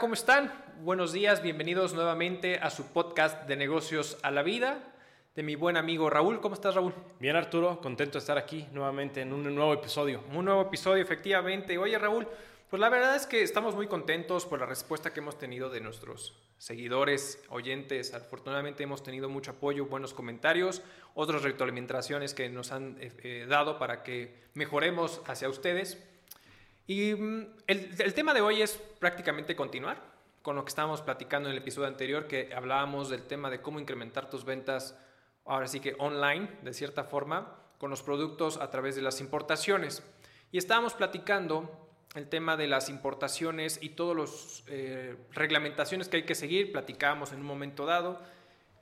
¿cómo están? Buenos días, bienvenidos nuevamente a su podcast de negocios a la vida de mi buen amigo Raúl. ¿Cómo estás, Raúl? Bien, Arturo, contento de estar aquí nuevamente en un nuevo episodio. Un nuevo episodio, efectivamente. Oye, Raúl, pues la verdad es que estamos muy contentos por la respuesta que hemos tenido de nuestros seguidores, oyentes. Afortunadamente hemos tenido mucho apoyo, buenos comentarios, otras retroalimentaciones que nos han eh, eh, dado para que mejoremos hacia ustedes. Y mm, el, tema de hoy es prácticamente continuar con lo que estábamos platicando en el episodio anterior, que hablábamos del tema de cómo incrementar tus ventas, ahora sí que online, de cierta forma, con los productos a través de las importaciones. Y estábamos platicando el tema de las importaciones y todas las eh, reglamentaciones que hay que seguir, platicábamos en un momento dado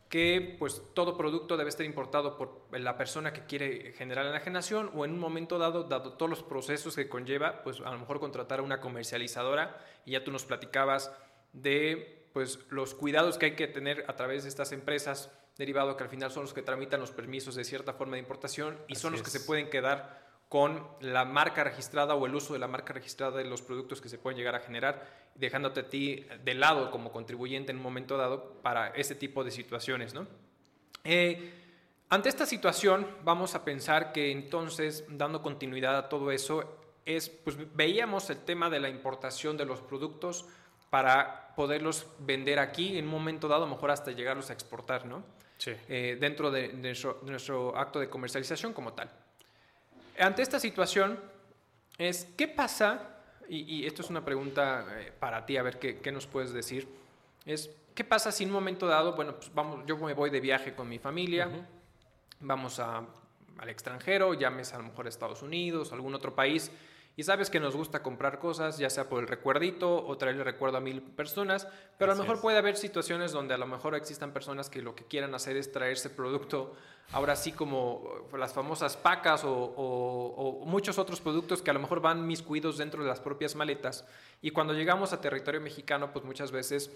que pues todo producto debe estar importado por la persona que quiere generar la enajenación o en un momento dado, dado todos los procesos que conlleva, pues a lo mejor contratar a una comercializadora y ya tú nos platicabas de pues los cuidados que hay que tener a través de estas empresas derivado que al final son los que tramitan los permisos de cierta forma de importación y son los que se pueden quedar con la marca registrada o el uso de la marca registrada de los productos que se pueden llegar a generar, dejándote a ti de lado como contribuyente en un momento dado para ese tipo de situaciones. ¿no? Eh, ante esta situación, vamos a pensar que entonces, dando continuidad a todo eso, es, pues veíamos el tema de la importación de los productos para poderlos vender aquí en un momento dado, mejor hasta llegarlos a exportar, ¿no? Sí. Eh, dentro de nuestro acto de comercialización como tal. Ante esta situación, es ¿qué pasa? Y, esto es una pregunta eh, para ti, a ver qué, nos puedes decir. Es ¿qué pasa si en un momento dado, bueno, pues vamos, yo me voy de viaje con mi familia, vamos a, al extranjero, llames a lo mejor a Estados Unidos, algún otro país, y sabes que nos gusta comprar cosas, ya sea por el recuerdito o traerle recuerdo a mil personas, pero a lo mejor puede haber situaciones donde a lo mejor existan personas que lo que quieran hacer es traerse producto, ahora sí como las famosas pacas o, muchos otros productos que a lo mejor van miscuidos dentro de las propias maletas. Y cuando llegamos a territorio mexicano, pues muchas veces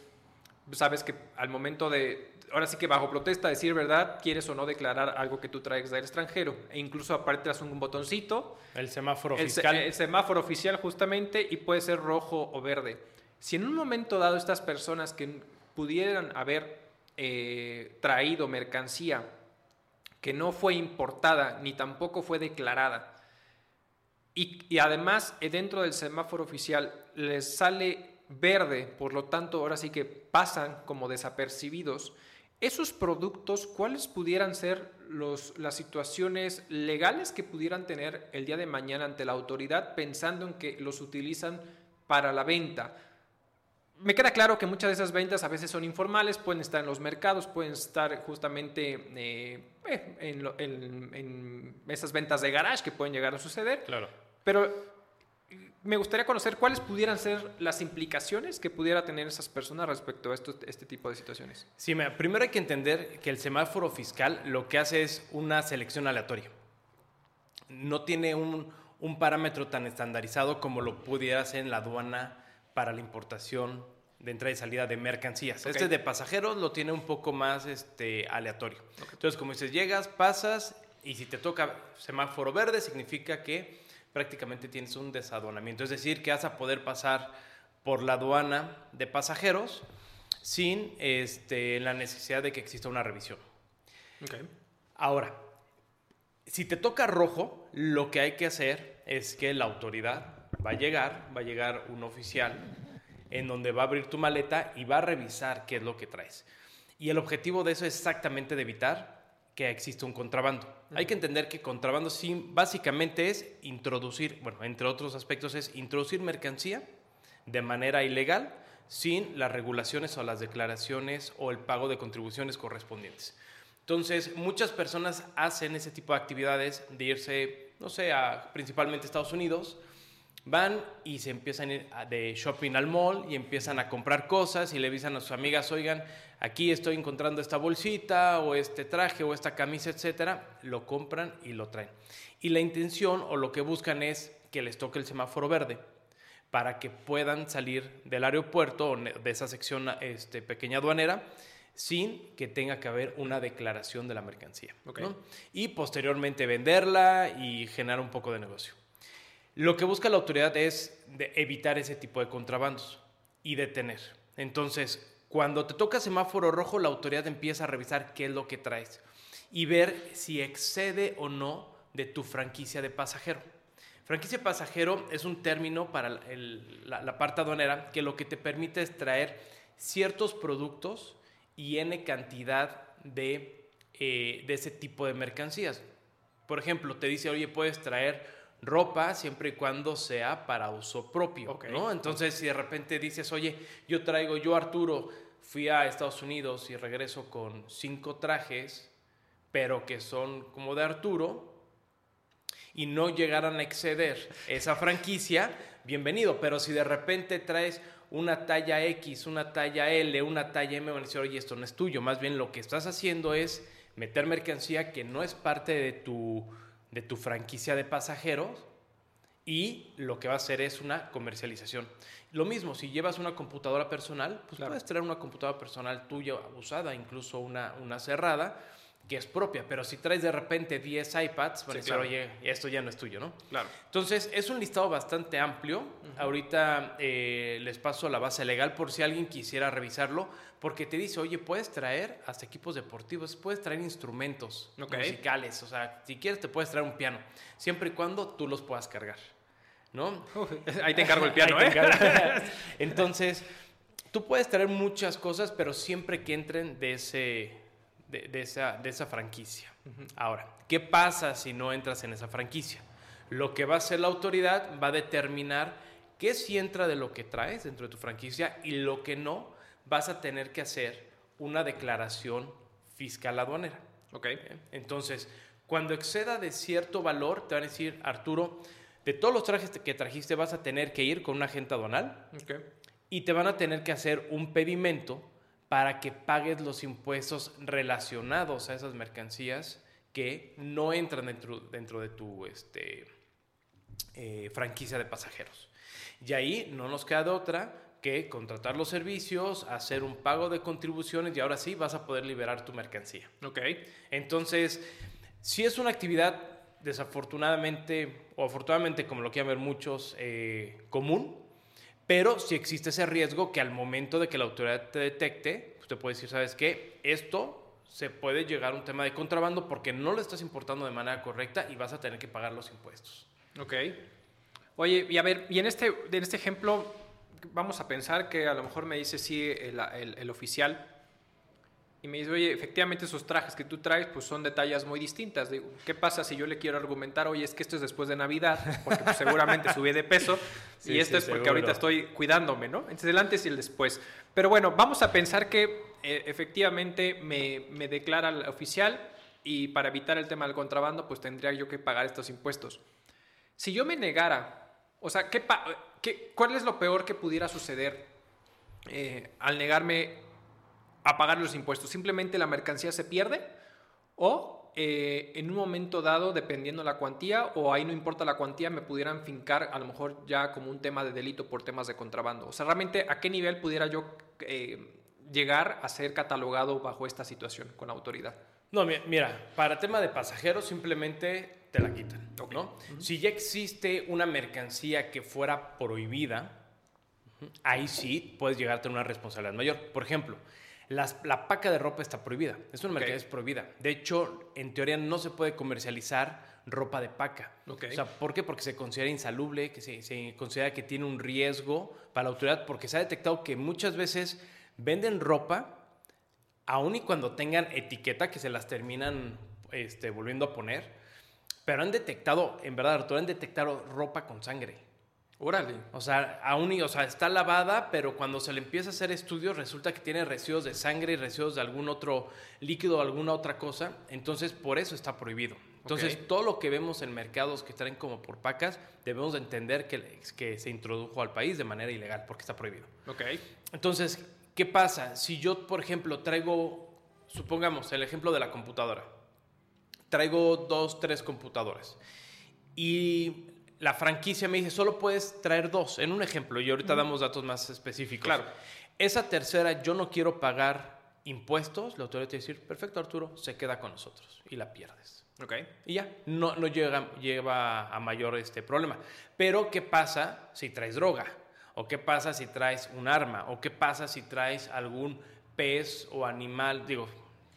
sabes que al momento de, ahora sí que bajo protesta, decir verdad, quieres o no declarar algo que tú traes del extranjero. E incluso aparte das un botoncito. El semáforo oficial. El semáforo oficial justamente y puede ser rojo o verde. Si en un momento dado estas personas que pudieran haber eh, traído mercancía que no fue importada ni tampoco fue declarada, y, y además eh, dentro del semáforo oficial les sale verde, por lo tanto ahora sí que pasan como desapercibidos, esos productos, ¿cuáles pudieran ser los, las situaciones legales que pudieran tener el día de mañana ante la autoridad pensando en que los utilizan para la venta? Me queda claro que muchas de esas ventas a veces son informales, pueden estar en los mercados, pueden estar justamente eh, eh, en, en esas ventas de garage que pueden llegar a suceder. Claro. Pero me gustaría conocer cuáles pudieran ser las implicaciones que pudiera tener esas personas respecto a este tipo de situaciones. Sí, primero hay que entender que el semáforo fiscal lo que hace es una selección aleatoria. No tiene un, parámetro tan estandarizado como lo pudiera hacer en la aduana para la importación de entrada y salida de mercancías. Este de pasajeros lo tiene un poco más este, aleatorio. Entonces, como dices, llegas, pasas y si te toca semáforo verde, significa que prácticamente tienes un desaduanamiento. Es decir, que vas a poder pasar por la aduana de pasajeros sin este, la necesidad de que exista una revisión. Ahora, si te toca rojo, lo que hay que hacer es que la autoridad va a llegar, va a llegar un oficial en donde va a abrir tu maleta y va a revisar qué es lo que traes. Y el objetivo de eso es exactamente de evitar que existe un contrabando. Hay que entender que contrabando sí, básicamente es introducir, bueno, entre otros aspectos es introducir mercancía de manera ilegal sin las regulaciones o las declaraciones o el pago de contribuciones correspondientes. Entonces, muchas personas hacen ese tipo de actividades de irse, no sé, a principalmente Estados Unidos, van y se empiezan a ir de shopping al mall y empiezan a comprar cosas y le avisan a sus amigas, oigan, aquí estoy encontrando esta bolsita o este traje o esta camisa, etcétera, lo compran y lo traen. Y la intención o lo que buscan es que les toque el semáforo verde para que puedan salir del aeropuerto o de esa sección este, pequeña aduanera sin que tenga que haber una declaración de la mercancía. Y posteriormente venderla y generar un poco de negocio. Lo que busca la autoridad es evitar ese tipo de contrabandos. y detener. Entonces, cuando te toca semáforo rojo, la autoridad empieza a revisar qué es lo que traes y ver si excede o no de tu franquicia de pasajero. Franquicia de pasajero es un término para la, parte aduanera que lo que te permite es traer ciertos productos y n cantidad de, eh, de ese tipo de mercancías. Por ejemplo, te dice, oye, puedes traer ropa siempre y cuando sea para uso propio, ¿no? Entonces, si de repente dices, oye, yo traigo, yo Arturo, fui a Estados Unidos y regreso con cinco trajes, pero que son como de Arturo, y no llegaran a exceder esa franquicia, bienvenido. Pero si de repente traes una talla X, una talla L, una talla M, van a decir, oye, esto no es tuyo. Más bien lo que estás haciendo es meter mercancía que no es parte de tu de tu franquicia de pasajeros y lo que va a hacer es una comercialización. Lo mismo, si llevas una computadora personal, pues puedes traer una computadora personal tuya usada, incluso una, una cerrada, que es propia, pero si traes de repente 10 iPads, van a decir, oye, esto ya no es tuyo, ¿no? Claro. Entonces, es un listado bastante amplio. Ahorita eh, les paso la base legal por si alguien quisiera revisarlo, porque te dice, oye, puedes traer hasta equipos deportivos, puedes traer instrumentos musicales, o sea, si quieres te puedes traer un piano, siempre y cuando tú los puedas cargar, ¿no? ahí te encargo el piano, ¿eh? Entonces, tú puedes traer muchas cosas, pero siempre que entren de ese de, esa, de esa, franquicia. Ahora, ¿qué pasa si no entras en esa franquicia? Lo que va a hacer la autoridad va a determinar qué si entra de lo que traes dentro de tu franquicia y lo que no, vas a tener que hacer una declaración fiscal aduanera. Ok. Entonces, cuando exceda de cierto valor, te van a decir, Arturo, de todos los trajes que trajiste vas a tener que ir con un agente aduanal okay. y te van a tener que hacer un pedimento para que pagues los impuestos relacionados a esas mercancías que no entran dentro, dentro de tu este, eh, franquicia de pasajeros. Y ahí no nos queda otra que contratar los servicios, hacer un pago de contribuciones y ahora sí vas a poder liberar tu mercancía. Ok. Entonces, si es una actividad desafortunadamente o afortunadamente, como lo quieran ver muchos, eh, común, pero si existe ese riesgo que al momento de que la autoridad te detecte, usted puede decir, ¿sabes qué? Esto se puede llegar a un tema de contrabando porque no lo estás importando de manera correcta y vas a tener que pagar los impuestos. Ok. Oye, y a ver, y en este, en este ejemplo, vamos a pensar que a lo mejor me dice sí el, el, el oficial y me dice, oye, efectivamente esos trajes que tú traes pues son de tallas muy distintas. Digo, ¿qué pasa si yo le quiero argumentar, oye, es que esto es después de Navidad, porque pues, seguramente subí de peso y esto es porque ahorita estoy cuidándome, ¿no? Entonces el antes y el después. Pero bueno, vamos a pensar que eh, efectivamente me, me declara el oficial y para evitar el tema del contrabando pues tendría yo que pagar estos impuestos. Si yo me negara, o sea, ¿qué, qué ¿cuál es lo peor que pudiera suceder eh, al negarme a pagar los impuestos. Simplemente la mercancía se pierde o eh, en un momento dado, dependiendo la cuantía, o ahí no importa la cuantía, me pudieran fincar a lo mejor ya como un tema de delito por temas de contrabando. O sea, realmente a qué nivel pudiera yo eh, llegar a ser catalogado bajo esta situación con autoridad. No, mira, para tema de pasajeros simplemente te la quitan, ¿no? Si ya existe una mercancía que fuera prohibida, ahí sí puedes llegar a tener una responsabilidad mayor. Por ejemplo, la paca de ropa está prohibida. Es una mercancía prohibida. De hecho, en teoría no se puede comercializar ropa de paca. O sea, ¿por qué? Porque se considera insalubre, que se, considera que tiene un riesgo para la autoridad, porque se ha detectado que muchas veces venden ropa, aun y cuando tengan etiqueta, que se las terminan este, volviendo a poner, pero han detectado, en verdad, Arturo, han detectado ropa con sangre. Órale. O sea, aún, o sea, está lavada, pero cuando se le empieza a hacer estudios resulta que tiene residuos de sangre y residuos de algún otro líquido o alguna otra cosa. Entonces, por eso está prohibido. Entonces, todo lo que vemos en mercados que traen como por pacas, debemos de entender que, que se introdujo al país de manera ilegal porque está prohibido. Ok. Entonces, ¿qué pasa? Si yo, por ejemplo, traigo, supongamos, el ejemplo de la computadora. Traigo dos, tres computadoras. Y la franquicia me dice, solo puedes traer dos, en un ejemplo, y ahorita damos datos más específicos. Claro. Esa tercera, yo no quiero pagar impuestos, la autoridad te decir, perfecto Arturo, se queda con nosotros y la pierdes. Ok. Y ya, no, no llega, lleva a mayor este problema. Pero, ¿qué pasa si traes droga? ¿O qué pasa si traes un arma? ¿O qué pasa si traes algún pez o animal? Digo,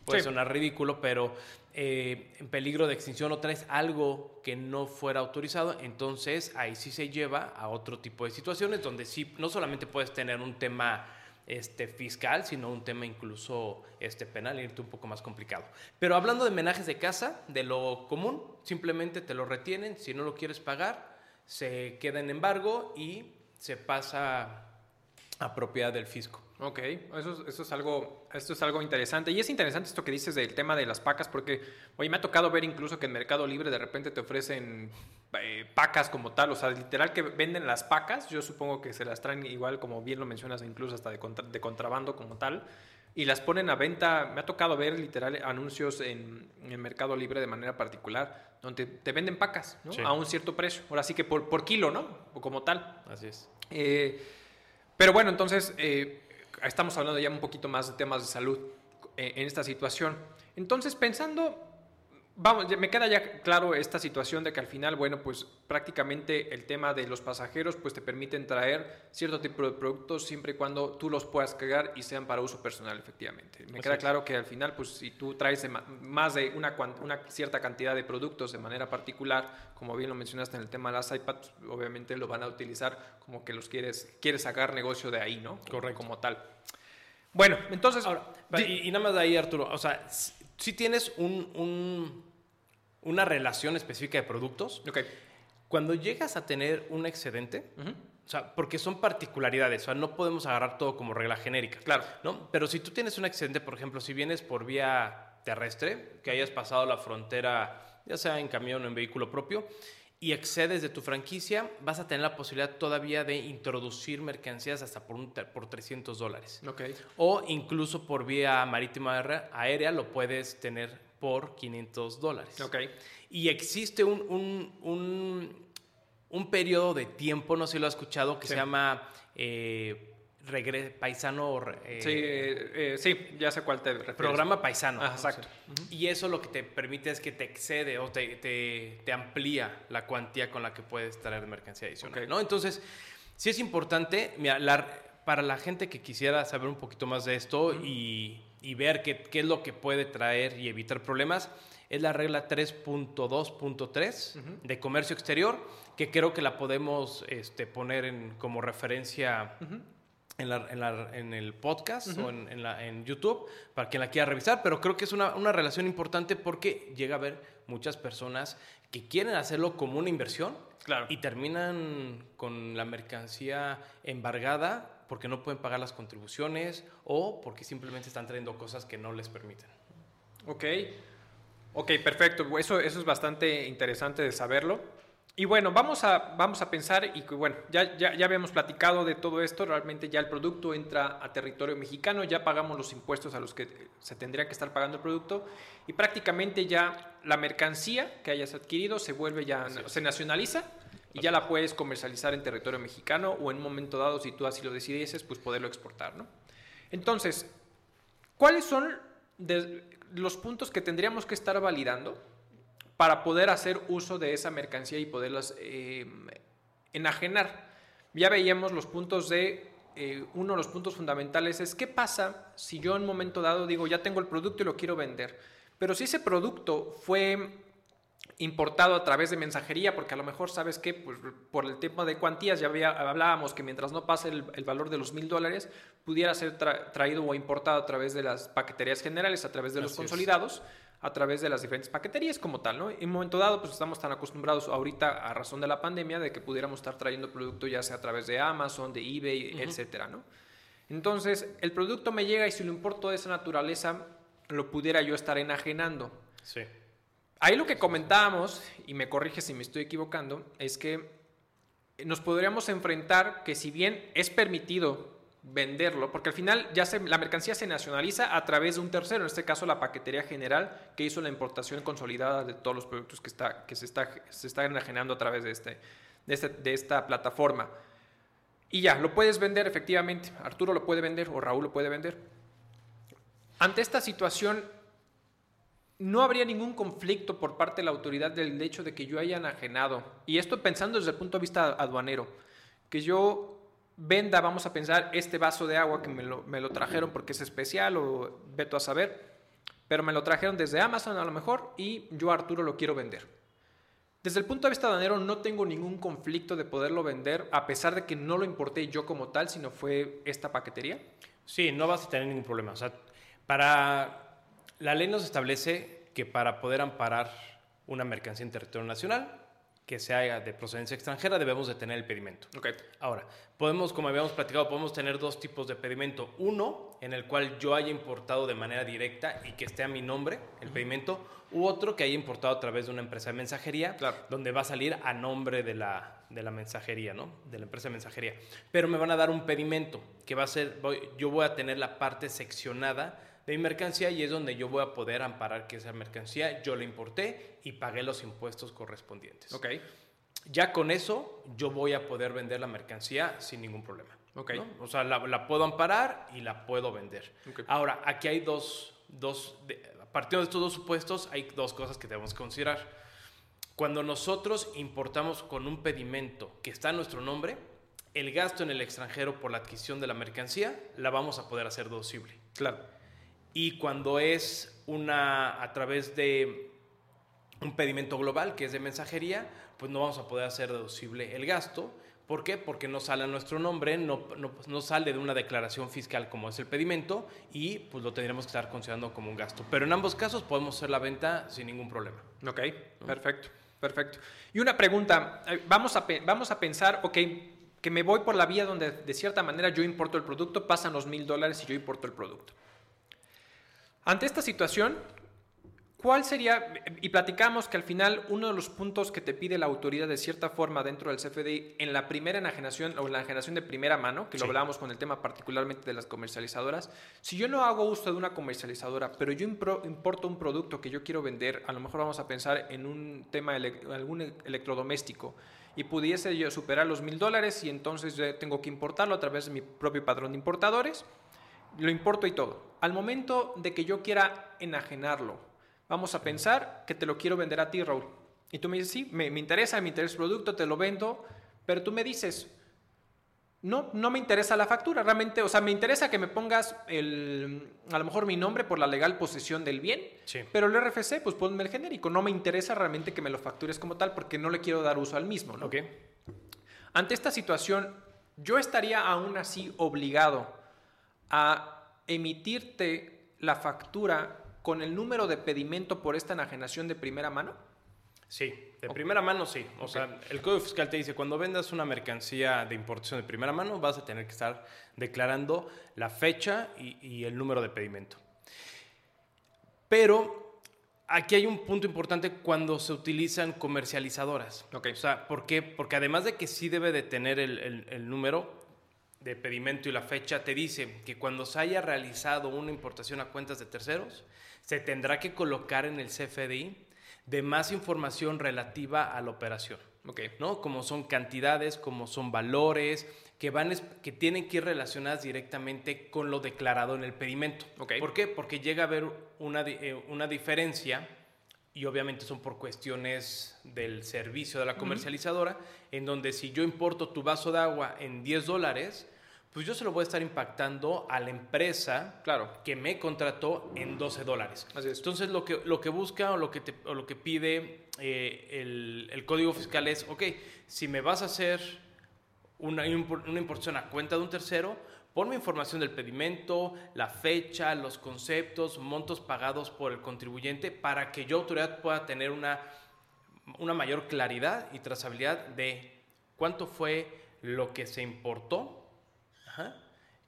puede sonar ridículo, pero eh, en peligro de extinción o traes algo que no fuera autorizado, entonces ahí sí se lleva a otro tipo de situaciones donde sí, no solamente puedes tener un tema este, fiscal, sino un tema incluso este, penal, irte un poco más complicado. Pero hablando de menajes de casa, de lo común, simplemente te lo retienen, si no lo quieres pagar, se queda en embargo y se pasa a propiedad del fisco. Ok, eso, eso, es algo, esto es algo interesante. Y es interesante esto que dices del tema de las pacas, porque hoy me ha tocado ver incluso que en Mercado Libre de repente te ofrecen eh, pacas como tal, o sea, literal que venden las pacas, yo supongo que se las traen igual, como bien lo mencionas, incluso hasta de, de contrabando como tal, y las ponen a venta. Me ha tocado ver literal anuncios en, en Mercado Libre de manera particular, donde te venden pacas ¿no? a un cierto precio, ahora sí que por, por kilo, ¿no? O como tal. Así es. Eh, pero bueno, entonces eh, estamos hablando ya un poquito más de temas de salud eh, en esta situación. Entonces, pensando, vamos, me queda ya claro esta situación de que al final, bueno, pues prácticamente el tema de los pasajeros, pues te permiten traer cierto tipo de productos siempre y cuando tú los puedas cargar y sean para uso personal, efectivamente. Me queda claro que al final, pues si tú traes más de una, una cierta cantidad de productos de manera particular, como bien lo mencionaste en el tema de las iPads, obviamente lo van a utilizar como que los quieres, quieres sacar negocio de ahí, ¿no? Correcto. Como tal. Bueno, entonces... Ahora, y, nada más de ahí, Arturo, o sea, si, tienes un, una relación específica de productos, okay. cuando llegas a tener un excedente, o sea, porque son particularidades, o sea, no podemos agarrar todo como regla genérica. Claro. ¿no? Pero si tú tienes un excedente, por ejemplo, si vienes por vía terrestre, que hayas pasado la frontera, ya sea en camión o en vehículo propio, y excedes de tu franquicia, vas a tener la posibilidad todavía de introducir mercancías hasta por, un, por 300 dólares. Okay. O incluso por vía marítima aérea lo puedes tener por 500 dólares. Okay. Y existe un, un, un, un, periodo de tiempo, no sé si lo has escuchado, que se llama... Eh, paisano. Eh, sí, eh, sí, ya sé cuál te refieres. Programa paisano. Ah, exacto. Y eso lo que te permite es que te excede o te, te, te amplía la cuantía con la que puedes traer mercancía adicional. ¿no? Entonces, sí es importante, mira, para la gente que quisiera saber un poquito más de esto y, y, ver qué, qué, es lo que puede traer y evitar problemas, es la regla 3.2.3 de comercio exterior, que creo que la podemos este, poner en, como referencia en, la, en, la, en, el podcast o en, la, en, YouTube para quien la quiera revisar, pero creo que es una, una, relación importante porque llega a haber muchas personas que quieren hacerlo como una inversión claro. y terminan con la mercancía embargada porque no pueden pagar las contribuciones o porque simplemente están trayendo cosas que no les permiten. Ok, ok, perfecto. Eso, eso es bastante interesante de saberlo. Y bueno, vamos a, vamos a pensar, y bueno, ya, ya, ya habíamos platicado de todo esto, realmente ya el producto entra a territorio mexicano, ya pagamos los impuestos a los que se tendría que estar pagando el producto, y prácticamente ya la mercancía que hayas adquirido se vuelve ya, se nacionaliza, y ya la puedes comercializar en territorio mexicano, o en un momento dado, si tú así lo decidieses, pues poderlo exportar, ¿no? Entonces, ¿cuáles son los puntos que tendríamos que estar validando? Para poder hacer uso de esa mercancía y poderlas eh, enajenar. Ya veíamos los puntos de, eh, uno de los puntos fundamentales es qué pasa si yo en un momento dado digo, ya tengo el producto y lo quiero vender, pero si ese producto fue importado a través de mensajería, porque a lo mejor sabes que pues, por el tema de cuantías ya hablábamos que mientras no pase el, valor de los mil dólares, pudiera ser traído o importado a través de las paqueterías generales, a través de los consolidados a través de las diferentes paqueterías como tal, ¿no? En un momento dado, pues estamos tan acostumbrados ahorita a razón de la pandemia de que pudiéramos estar trayendo producto ya sea a través de Amazon, de eBay, etcétera, ¿no? Entonces, el producto me llega y si lo importo de esa naturaleza, lo pudiera yo estar enajenando. Sí. Ahí lo que comentábamos, y me corrige si me estoy equivocando, es que nos podríamos enfrentar que si bien es permitido venderlo, porque al final ya se, la mercancía se nacionaliza a través de un tercero, en este caso la paquetería general, que hizo la importación consolidada de todos los productos que, está, que se, está, se están enajenando a través de, este, de, este, de esta plataforma. Y ya, lo puedes vender efectivamente, Arturo lo puede vender o Raúl lo puede vender. Ante esta situación, no habría ningún conflicto por parte de la autoridad del hecho de que yo haya enajenado, y esto pensando desde el punto de vista aduanero, que yo venda, vamos a pensar, este vaso de agua que me lo, me lo trajeron porque es especial o veto a saber, pero me lo trajeron desde Amazon a lo mejor y yo Arturo lo quiero vender. Desde el punto de vista aduanero no tengo ningún conflicto de poderlo vender a pesar de que no lo importé yo como tal, sino fue esta paquetería. Sí, no vas a tener ningún problema. O sea, para la ley nos establece que para poder amparar una mercancía en territorio nacional, que sea de procedencia extranjera, debemos de tener el pedimento. Ok. Ahora, podemos, como habíamos platicado, podemos tener dos tipos de pedimento. Uno, en el cual yo haya importado de manera directa y que esté a mi nombre el pedimento, u otro que haya importado a través de una empresa de mensajería, Claro. donde va a salir a nombre de la, de la mensajería, ¿no? De la empresa de mensajería. Pero me van a dar un pedimento, que va a ser, voy- yo voy a tener la parte seccionada de mi mercancía y es donde yo voy a poder amparar que esa mercancía yo la importé y pagué los impuestos correspondientes. Ok. Ya con eso yo voy a poder vender la mercancía sin ningún problema. Ok. ¿no? O sea, la, la puedo amparar y la puedo vender. Ok. Ahora, aquí hay dos, dos de- partiendo de estos dos supuestos, hay dos cosas que debemos considerar. Cuando nosotros importamos con un pedimento que está a nuestro nombre, el gasto en el extranjero por la adquisición de la mercancía la vamos a poder hacer deducible. Claro. Y cuando es una a través de un pedimento global, que es de mensajería, pues no vamos a poder hacer deducible el gasto. ¿Por qué? Porque no sale a nuestro nombre, no, no, no sale de una declaración fiscal como es el pedimento y pues lo tendremos que estar considerando como un gasto. Pero en ambos casos podemos hacer la venta sin ningún problema. Ok, perfecto, perfecto. Y una pregunta, eh, vamos a, vamos a pensar, ok, que me voy por la vía donde de cierta manera yo importo el producto, pasan los mil dólares y yo importo el producto. Ante esta situación, ¿cuál sería, y platicamos que al final uno de los puntos que te pide la autoridad de cierta forma dentro del CFDI en la primera enajenación o en la enajenación de primera mano, que lo Sí. hablábamos con el tema particularmente de las comercializadoras, si yo no hago uso de una comercializadora, pero yo impro- importo un producto que yo quiero vender, a lo mejor vamos a pensar en un tema, ele- algún e- electrodoméstico, y pudiese yo superar los mil dólares y entonces yo tengo que importarlo a través de mi propio padrón de importadores, lo importo y todo. Al momento de que yo quiera enajenarlo, vamos a pensar que te lo quiero vender a ti, Raúl. Y tú me dices, sí, me, me interesa, me interesa el producto, te lo vendo, pero tú me dices, no, no me interesa la factura, realmente, o sea, me interesa que me pongas el, a lo mejor mi nombre por la legal posesión del bien, Sí. pero el RFC, pues ponme el genérico, no me interesa realmente que me lo factures como tal porque no le quiero dar uso al mismo, ¿no? ¿Ok? Ante esta situación, yo estaría aún así obligado a emitirte la factura con el número de pedimento por esta enajenación de primera mano. Sí, de primera mano sí. O sea, el Código Fiscal te dice, cuando vendas una mercancía de importación de primera mano, vas a tener que estar declarando la fecha y, y el número de pedimento. Pero aquí hay un punto importante cuando se utilizan comercializadoras. Ok. O sea, ¿por qué? Porque además de que sí debe de tener el, el- el número de pedimento y la fecha, te dice que cuando se haya realizado una importación a cuentas de terceros, se tendrá que colocar en el CFDI de más información relativa a la operación. Ok. ¿no? Como son cantidades, como son valores, que, van, que tienen que ir relacionadas directamente con lo declarado en el pedimento. Ok. ¿Por qué? Porque llega a haber una, eh, una diferencia, y obviamente son por cuestiones del servicio de la comercializadora, en donde si yo importo tu vaso de agua en 10 dólares, pues yo se lo voy a estar impactando a la empresa Claro. que me contrató en 12 dólares. Así es. Entonces lo que, lo que busca o lo que, te- o lo que pide eh, el, el código fiscal es, ok, si me vas a hacer una importación a cuenta de un tercero, ponme información del pedimento, la fecha, los conceptos, montos pagados por el contribuyente para que yo autoridad pueda tener una, una mayor claridad y trazabilidad de cuánto fue lo que se importó Ajá.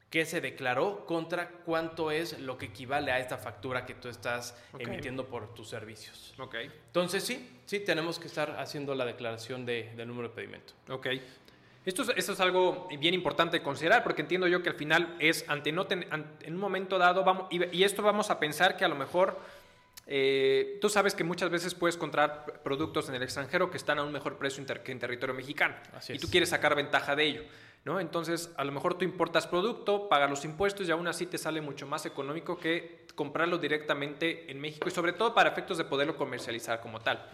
que se declaró contra cuánto es lo que equivale a esta factura que tú estás emitiendo por tus servicios. Ok. Entonces sí, sí tenemos que estar haciendo la declaración de, del número de pedimento. Ok. Esto es, esto es algo bien importante de considerar porque entiendo yo que al final es ante no ten- en un momento dado vamos y, y esto vamos a pensar que a lo mejor eh, tú sabes que muchas veces puedes comprar productos en el extranjero que están a un mejor precio inter- que en territorio mexicano Así y es. tú quieres sacar ventaja de ello, ¿no? Entonces a lo mejor tú importas producto, pagas los impuestos y aún así te sale mucho más económico que comprarlo directamente en México y sobre todo para efectos de poderlo comercializar como tal.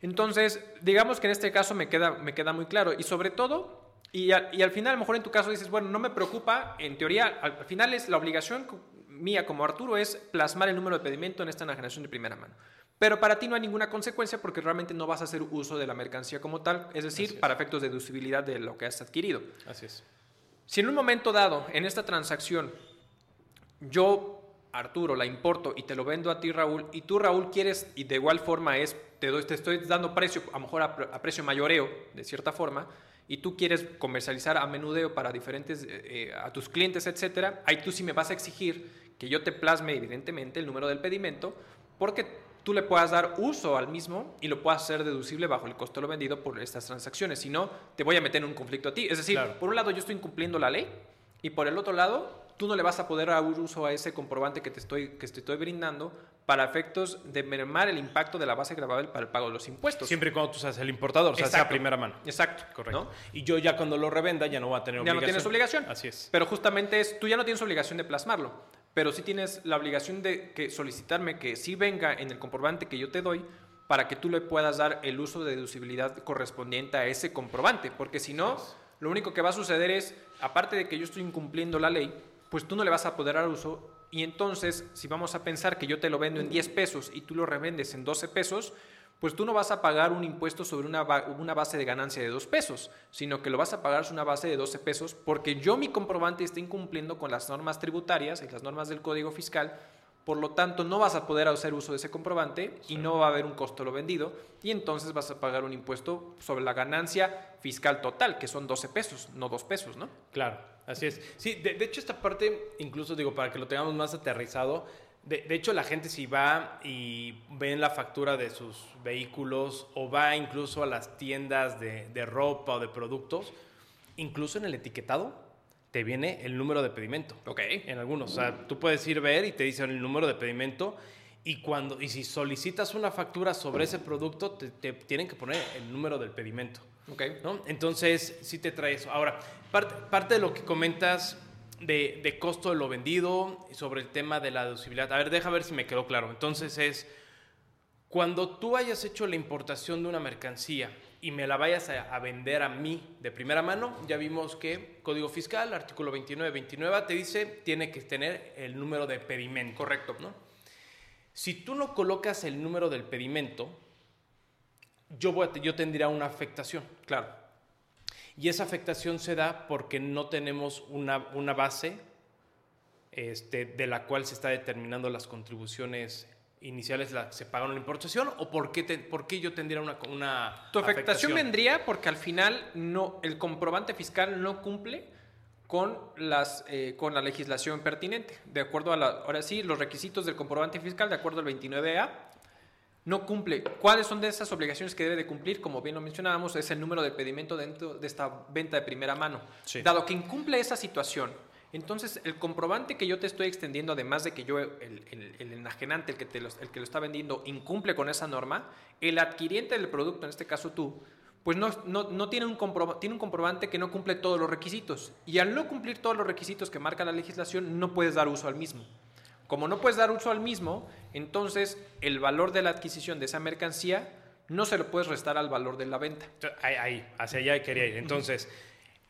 Entonces, digamos que en este caso me queda, me queda muy claro. Y sobre todo, Y, y, al final, a lo mejor en tu caso dices, bueno, no me preocupa, en teoría, al, final es la obligación mía como Arturo es plasmar el número de pedimento en esta enajenación de primera mano. Pero para ti no hay ninguna consecuencia porque realmente no vas a hacer uso de la mercancía como tal, es decir, para efectos de deducibilidad de lo que has adquirido. Así es. Si en un momento dado, en esta transacción, yo, Arturo, la importo y te lo vendo a ti, Raúl, y tú, Raúl, quieres, y de igual forma es, te, doy, te estoy dando precio, a lo mejor a, precio mayoreo, de cierta forma, y tú quieres comercializar a menudeo para diferentes, eh, eh, a tus clientes, etcétera, ahí tú sí me vas a exigir que yo te plasme, evidentemente, el número del pedimento, porque tú le puedas dar uso al mismo y lo puedas hacer deducible bajo el costo de lo vendido por estas transacciones. Si no, te voy a meter en un conflicto a ti. Es decir, por un lado yo estoy incumpliendo la ley y por el otro lado tú no le vas a poder dar uso a ese comprobante que te estoy, que te estoy brindando para efectos de mermar el impacto de la base grabable para el pago de los impuestos. Siempre y cuando tú seas el importador, o sea, sea primera mano. Exacto. Correcto. Y yo ya cuando lo revenda ya no voy a tener obligación. Ya no tienes obligación. Así es. Pero justamente es, tú ya no tienes obligación de plasmarlo pero sí tienes la obligación de que solicitarme que sí venga en el comprobante que yo te doy para que tú le puedas dar el uso de deducibilidad correspondiente a ese comprobante, porque si no, lo único que va a suceder es, aparte de que yo estoy incumpliendo la ley, pues tú no le vas a poder dar uso y entonces, si vamos a pensar que yo te lo vendo en 10 pesos y tú lo revendes en 12 pesos, pues tú no vas a pagar un impuesto sobre una, una, base de ganancia de 2 pesos, sino que lo vas a pagar sobre una base de 12 pesos porque yo mi comprobante está incumpliendo con las normas tributarias y las normas del Código Fiscal, por lo tanto no vas a poder hacer uso de ese comprobante y no va a haber un costo lo vendido y entonces vas a pagar un impuesto sobre la ganancia fiscal total, que son 12 pesos, no 2 pesos, ¿no? Claro, así es. Sí, de, de hecho esta parte, incluso digo, para que lo tengamos más aterrizado, de, hecho, la gente si va y ve la factura de sus vehículos o va incluso a las tiendas de, ropa o de productos, incluso en el etiquetado te viene el número de pedimento. Ok. En algunos. O sea, tú puedes ir a ver y te dicen el número de pedimento y, cuando, y si solicitas una factura sobre ese producto, te, tienen que poner el número del pedimento. Ok. ¿no? Entonces, sí te trae eso. Ahora, parte, parte de lo que comentas de, costo de lo vendido, sobre el tema de la deducibilidad. A ver, deja ver si me quedó claro. Entonces es, cuando tú hayas hecho la importación de una mercancía y me la vayas a, vender a mí de primera mano, ya vimos que Código Fiscal, artículo 29, 29, te dice, tiene que tener el número de pedimento. Correcto. ¿no? Si tú no colocas el número del pedimento, yo, voy yo tendría una afectación. Claro. Y esa afectación se da porque no tenemos una, base este, de la cual se está determinando las contribuciones iniciales la, se pagan la importación o por qué, por qué yo tendría una, una Tu afectación, vendría porque al final no, el comprobante fiscal no cumple con, las, eh, con la legislación pertinente. De acuerdo a la, ahora sí, los requisitos del comprobante fiscal, de acuerdo al 29A, no cumple. ¿Cuáles son de esas obligaciones que debe de cumplir? Como bien lo mencionábamos, es el número de pedimento dentro de esta venta de primera mano. Dado que incumple esa situación, entonces el comprobante que yo te estoy extendiendo, además de que yo, el, enajenante, el que, te lo, el que lo está vendiendo, incumple con esa norma, el adquiriente del producto, en este caso tú, pues no, no, tiene, un tiene un comprobante que no cumple todos los requisitos. Y al no cumplir todos los requisitos que marca la legislación, no puedes dar uso al mismo. Como no puedes dar uso al mismo, entonces el valor de la adquisición de esa mercancía no se lo puedes restar al valor de la venta. Ahí, hacia allá quería ir. Entonces,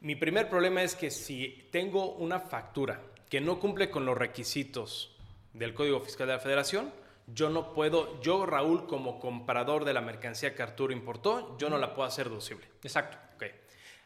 mi primer problema es que si tengo una factura que no cumple con los requisitos del Código Fiscal de la Federación, yo no puedo, yo Raúl como comprador de la mercancía que Arturo importó, yo no la puedo hacer deducible. Exacto. Okay.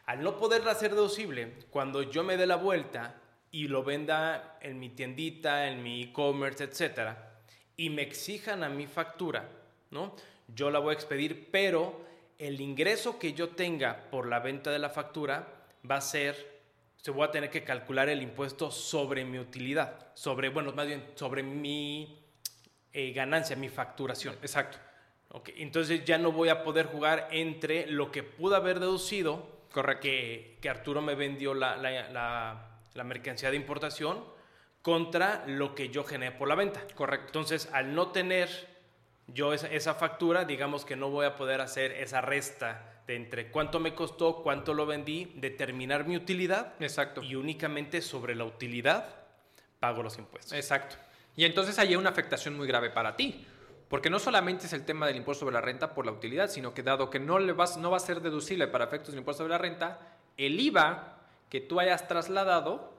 Al no poderla hacer deducible, cuando yo me dé la vuelta y lo venda en mi tiendita, en mi e-commerce, etcétera, y me exijan a mi factura, ¿no? Yo la voy a expedir, pero el ingreso que yo tenga por la venta de la factura va a ser, se voy a tener que calcular el impuesto sobre mi utilidad, sobre, bueno, más bien sobre mi eh, ganancia, mi facturación. Exacto. Okay, entonces ya no voy a poder jugar entre lo que pude haber deducido, Correcto. Que, que Arturo me vendió la, la la mercancía de importación contra lo que yo generé por la venta. Correcto. Entonces, al no tener yo esa, factura, digamos que no voy a poder hacer esa resta de entre cuánto me costó, cuánto lo vendí, determinar mi utilidad. Exacto. Y únicamente sobre la utilidad pago los impuestos. Exacto. Y entonces hay una afectación muy grave para ti. Porque no solamente es el tema del impuesto sobre la renta por la utilidad, sino que dado que no, le vas, no va a ser deducible para efectos del impuesto sobre la renta, el IVA que tú hayas trasladado,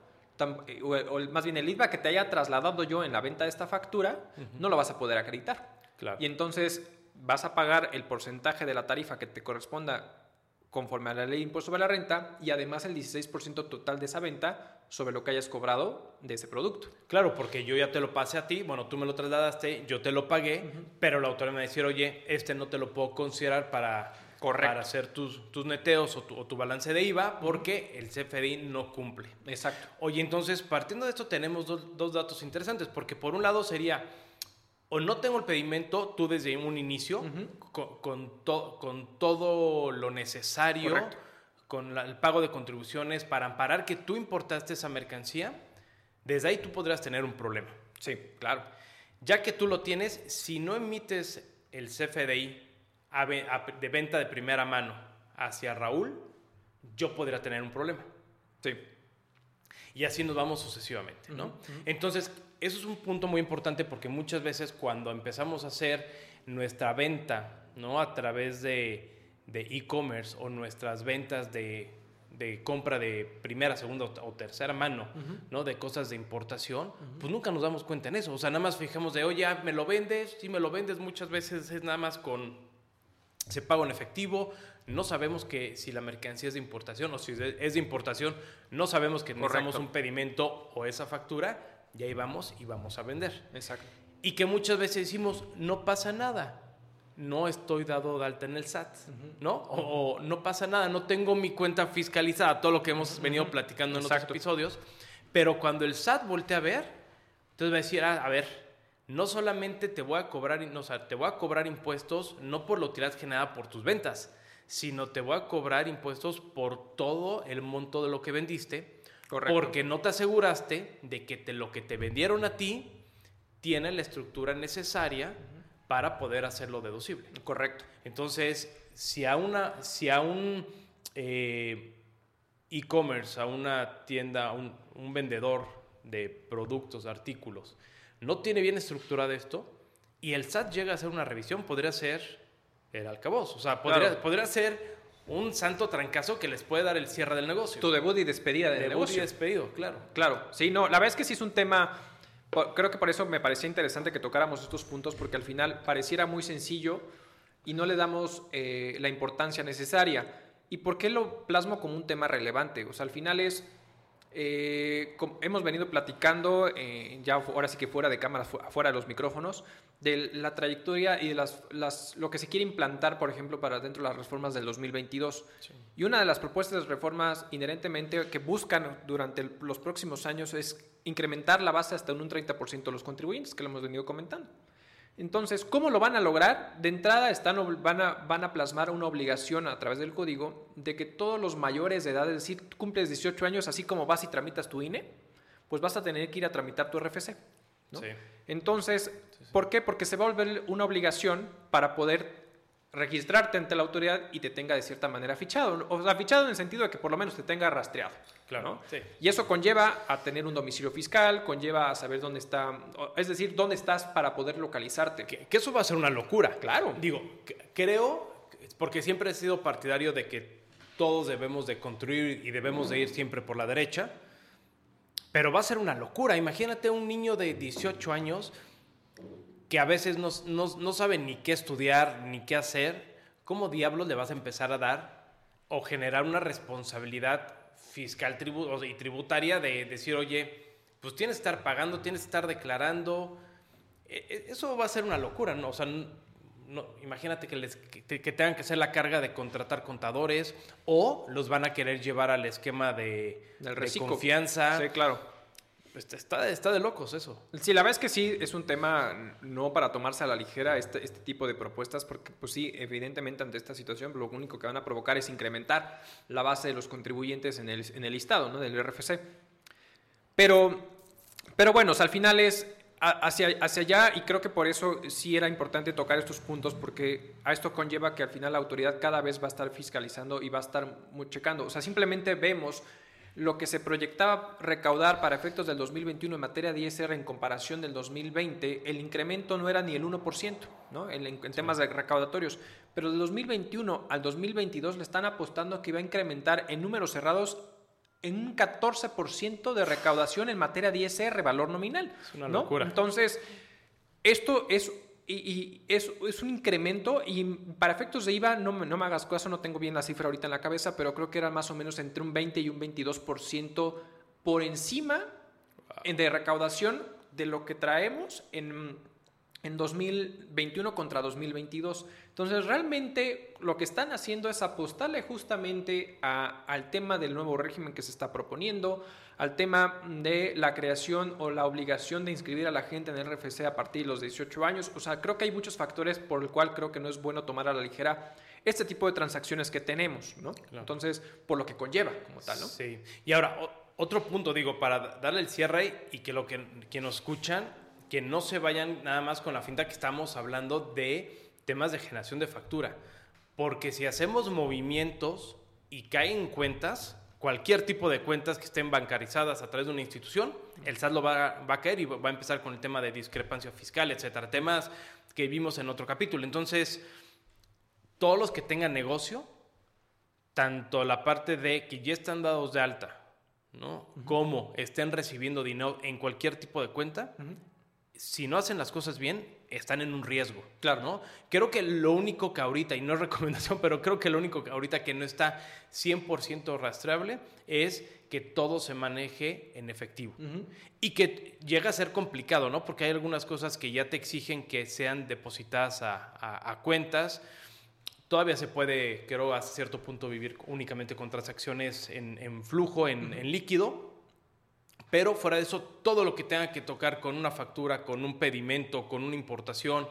eh, o, más bien el IVA que te haya trasladado yo en la venta de esta factura, no lo vas a poder acreditar. Y entonces vas a pagar el porcentaje de la tarifa que te corresponda conforme a la ley de impuesto sobre la renta y además el 16% total de esa venta sobre lo que hayas cobrado de ese producto. Claro, porque yo ya te lo pasé a ti, bueno, tú me lo trasladaste, yo te lo pagué, pero la autoridad me va a decir, oye, este no te lo puedo considerar para, para hacer tus, tus neteos o tu, balance de IVA porque el CFDI no cumple. Exacto. Oye, entonces, partiendo de esto tenemos dos, dos datos interesantes, porque por un lado sería o no tengo el pedimento tú desde un inicio con, con, todo lo necesario, con el pago de contribuciones para amparar que tú importaste esa mercancía, desde ahí tú podrás tener un problema. Sí, claro. Ya que tú lo tienes, si no emites el CFDI de venta de primera mano hacia Raúl, yo podría tener un problema. Sí. Y así nos vamos sucesivamente, ¿no? Entonces, eso es un punto muy importante porque muchas veces cuando empezamos a hacer nuestra venta, ¿no? A través de e-commerce o nuestras ventas de, compra de primera, segunda o tercera mano, ¿no? De cosas de importación, pues nunca nos damos cuenta en eso. O sea, nada más fijamos de, oye, ¿me lo vendes? Si me lo vendes muchas veces es nada más con, se paga en efectivo, no sabemos que si la mercancía es de importación o si es de importación, no sabemos que necesitamos un pedimento o esa factura, y ahí vamos y vamos a vender. Exacto. Y que muchas veces decimos, no pasa nada, no estoy dado de alta en el SAT, ¿no? O, no pasa nada, no tengo mi cuenta fiscalizada, todo lo que hemos venido platicando en otros episodios, pero cuando el SAT voltea a ver, entonces va a decir, ah, a ver, no solamente te voy a cobrar, no, te voy a cobrar impuestos no por lo que has generado por tus ventas, sino te voy a cobrar impuestos por todo el monto de lo que vendiste, porque no te aseguraste de que te, lo que te vendieron a ti tiene la estructura necesaria para poder hacerlo deducible. Correcto. Entonces, si a, una, si a un eh, e-commerce, a una tienda, a un, un vendedor de productos, artículos, no tiene bien estructurado esto y el SAT llega a hacer una revisión, podría ser el alcaboz. O sea, podría, ser un santo trancazo que les puede dar el cierre del negocio. Tu debut y despedida del debut negocio. y despedido, claro. Claro, sí, no, la verdad es que sí es un tema, creo que por eso me parecía interesante que tocáramos estos puntos, porque al final pareciera muy sencillo y no le damos eh, la importancia necesaria. ¿Y por qué lo plasmo como un tema relevante? O sea, al final es eh, hemos venido platicando, eh, ya ahora sí que fuera de cámaras, fuera de los micrófonos, de la trayectoria y de las, lo que se quiere implantar, por ejemplo, para dentro de las reformas del 2022. Y una de las propuestas de reformas inherentemente que buscan durante los próximos años es incrementar la base hasta un 30% de los contribuyentes, que lo hemos venido comentando. Entonces, ¿cómo lo van a lograr? De entrada están, van, a, van a plasmar una obligación a través del código de que todos los mayores de edad, es decir, cumples 18 años, así como vas y tramitas tu INE, pues vas a tener que ir a tramitar tu RFC. Entonces, ¿por qué? Porque se va a volver una obligación para poder registrarte ante la autoridad y te tenga de cierta manera fichado. O sea, fichado en el sentido de que por lo menos te tenga rastreado. Claro. Y eso conlleva a tener un domicilio fiscal, conlleva a saber dónde está, es decir, dónde estás para poder localizarte. Que, eso va a ser una locura. Claro. Digo, creo, porque siempre he sido partidario de que todos debemos de construir y debemos de ir siempre por la derecha, pero va a ser una locura. Imagínate un niño de 18 años que a veces no, no, saben ni qué estudiar, ni qué hacer, ¿cómo diablos le vas a empezar a dar o generar una responsabilidad fiscal y tributaria de decir, oye, pues tienes que estar pagando, tienes que estar declarando? E, e, eso va a ser una locura, ¿no? O sea, no, imagínate que, les, que, tengan que hacer la carga de contratar contadores o los van a querer llevar al esquema de, de confianza. Sí, claro. Este, está, está de locos eso. Sí, la verdad es que sí, es un tema no para tomarse a la ligera este, este tipo de propuestas, porque pues sí, evidentemente ante esta situación lo único que van a provocar es incrementar la base de los contribuyentes en el, en el listado ¿no? del RFC. Pero, pero bueno, al final es hacia, hacia allá y creo que por eso sí era importante tocar estos puntos, porque a esto conlleva que al final la autoridad cada vez va a estar fiscalizando y va a estar checando. O sea, simplemente vemos lo que se proyectaba recaudar para efectos del 2021 en materia de ISR en comparación del 2020, el incremento no era ni el 1%, ¿no? En, temas de recaudatorios. Pero del 2021 al 2022 le están apostando que iba a incrementar en números cerrados en un 14% de recaudación en materia de ISR, valor nominal. Es una locura. Entonces, esto es y, es, es, un incremento y para efectos de IVA, no, no me hagas caso, no tengo bien la cifra ahorita en la cabeza, pero creo que era más o menos entre un 20 y un 22% por encima de recaudación de lo que traemos en, en 2021 contra 2022. Entonces, realmente lo que están haciendo es apostarle justamente al tema del nuevo régimen que se está proponiendo, al tema de la creación o la obligación de inscribir a la gente en el RFC a partir de los 18 años. O sea, creo que hay muchos factores por el cual creo que no es bueno tomar a la ligera este tipo de transacciones que tenemos, ¿no? Entonces, por lo que conlleva como tal, ¿no? Sí. Y ahora, otro punto, digo, para darle el cierre y que lo que, que nos escuchan, que no se vayan nada más con la finta que estamos hablando de temas de generación de factura. Porque si hacemos movimientos y caen cuentas, cualquier tipo de cuentas que estén bancarizadas a través de una institución, el SAT lo va, a caer y va a empezar con el tema de discrepancia fiscal, etcétera, temas que vimos en otro capítulo. Entonces, todos los que tengan negocio, tanto la parte de que ya están dados de alta, ¿no? Como estén recibiendo dinero en cualquier tipo de cuenta, si no hacen las cosas bien, están en un riesgo. Claro. ¿no? Creo que lo único que ahorita, y no es recomendación, pero creo que lo único que ahorita que no está 100% rastreable es que todo se maneje en efectivo. Y que llega a ser complicado, ¿no? Porque hay algunas cosas que ya te exigen que sean depositadas a, cuentas. Todavía se puede, creo, a cierto punto vivir únicamente con transacciones en, flujo, en, en líquido, pero fuera de eso, todo lo que tenga que tocar con una factura, con un pedimento, con una importación,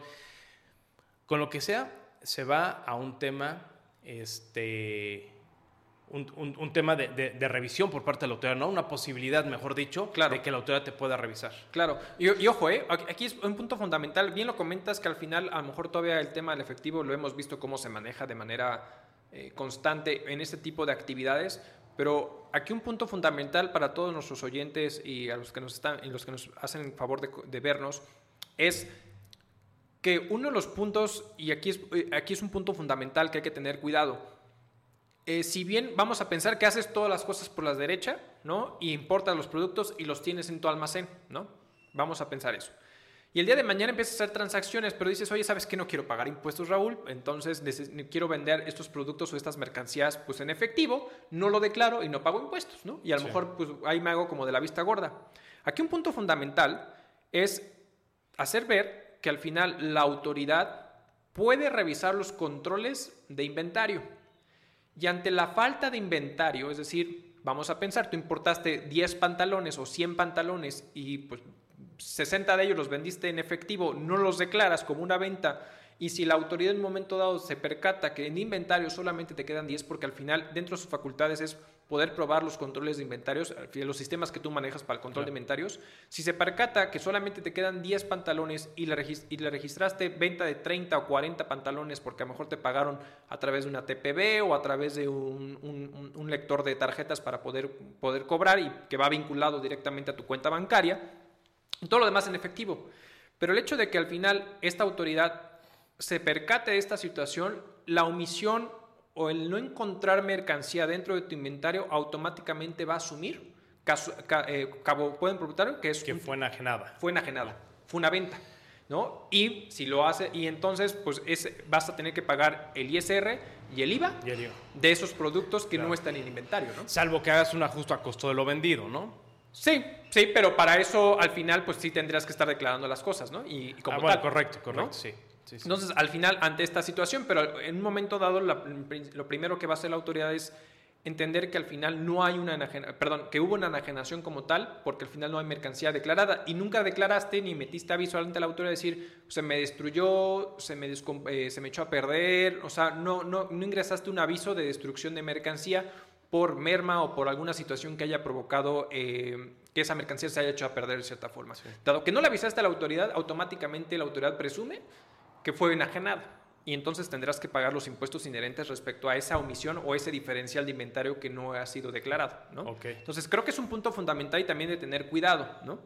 con lo que sea, se va a un tema, este, un, tema de, revisión por parte de la autoridad, ¿no? Una posibilidad, mejor dicho, claro. de que la autoridad te pueda revisar. Claro. Y, ojo, ¿eh? aquí es un punto fundamental. Bien lo comentas que al final, a lo mejor todavía el tema del efectivo lo hemos visto cómo se maneja de manera eh, constante en este tipo de actividades, pero aquí un punto fundamental para todos nuestros oyentes y a los que nos, están, y los que nos hacen el favor de, vernos es que uno de los puntos, y aquí es, eh, aquí es un punto fundamental que hay que tener cuidado, eh, si bien vamos a pensar que haces todas las cosas por la derecha, ¿no? Y importas los productos y los tienes en tu almacén, ¿no? Vamos a pensar eso. Y el día de mañana empiezas a hacer transacciones, pero dices, oye, ¿sabes qué? No quiero pagar impuestos, Raúl. Entonces quiero vender estos productos o estas mercancías pues en efectivo, no lo declaro y no pago impuestos, ¿no? Y a lo mejor pues ahí me hago como de la vista gorda. Aquí un punto fundamental es hacer ver que al final la autoridad puede revisar los controles de inventario. Y ante la falta de inventario, es decir, vamos a pensar, tú importaste 10 pantalones o 100 pantalones y pues 60 de ellos los vendiste en efectivo, no los declaras como una venta y si la autoridad en un momento dado se percata que en inventario solamente te quedan 10 porque al final dentro de sus facultades es poder probar los controles de inventarios, los sistemas que tú manejas para el control de inventarios, si se percata que solamente te quedan 10 pantalones y le, registraste venta de 30 o 40 pantalones porque a lo mejor te pagaron a través de una TPB o a través de un, un lector de tarjetas para poder, poder cobrar y que va vinculado directamente a tu cuenta bancaria, todo lo demás en efectivo. Pero el hecho de que al final esta autoridad se percate de esta situación, la omisión o el no encontrar mercancía dentro de tu inventario automáticamente va a asumir, caso, eh, cabo, pueden preguntar que es... Que fue enajenada. Fue enajenada, fue una venta. ¿No? Y si lo hace, y entonces pues es, vas a tener que pagar el ISR y el IVA, de esos productos que no están en inventario, ¿no? Salvo que hagas un ajuste a costo de lo vendido, ¿no? Sí, sí, pero para eso al final pues sí tendrías que estar declarando las cosas, ¿no? Y, como ah, bueno, correcto, correcto, sí, Entonces, al final, ante esta situación, pero en un momento dado, lo primero que va a hacer la autoridad es entender que al final no hay una perdón, que hubo una enajenación como tal, porque al final no hay mercancía declarada. Y nunca declaraste ni metiste aviso ante la autoridad de decir, se me destruyó, se me, eh, se me echó a perder, o sea, no, no, no ingresaste un aviso de destrucción de mercancía por merma o por alguna situación que haya provocado eh, que esa mercancía se haya hecho a perder de cierta forma. Dado que no le avisaste a la autoridad, automáticamente la autoridad presume que fue enajenada. y entonces tendrás que pagar los impuestos inherentes respecto a esa omisión o ese diferencial de inventario que no ha sido declarado, ¿no? Entonces creo que es un punto fundamental y también de tener cuidado, ¿no?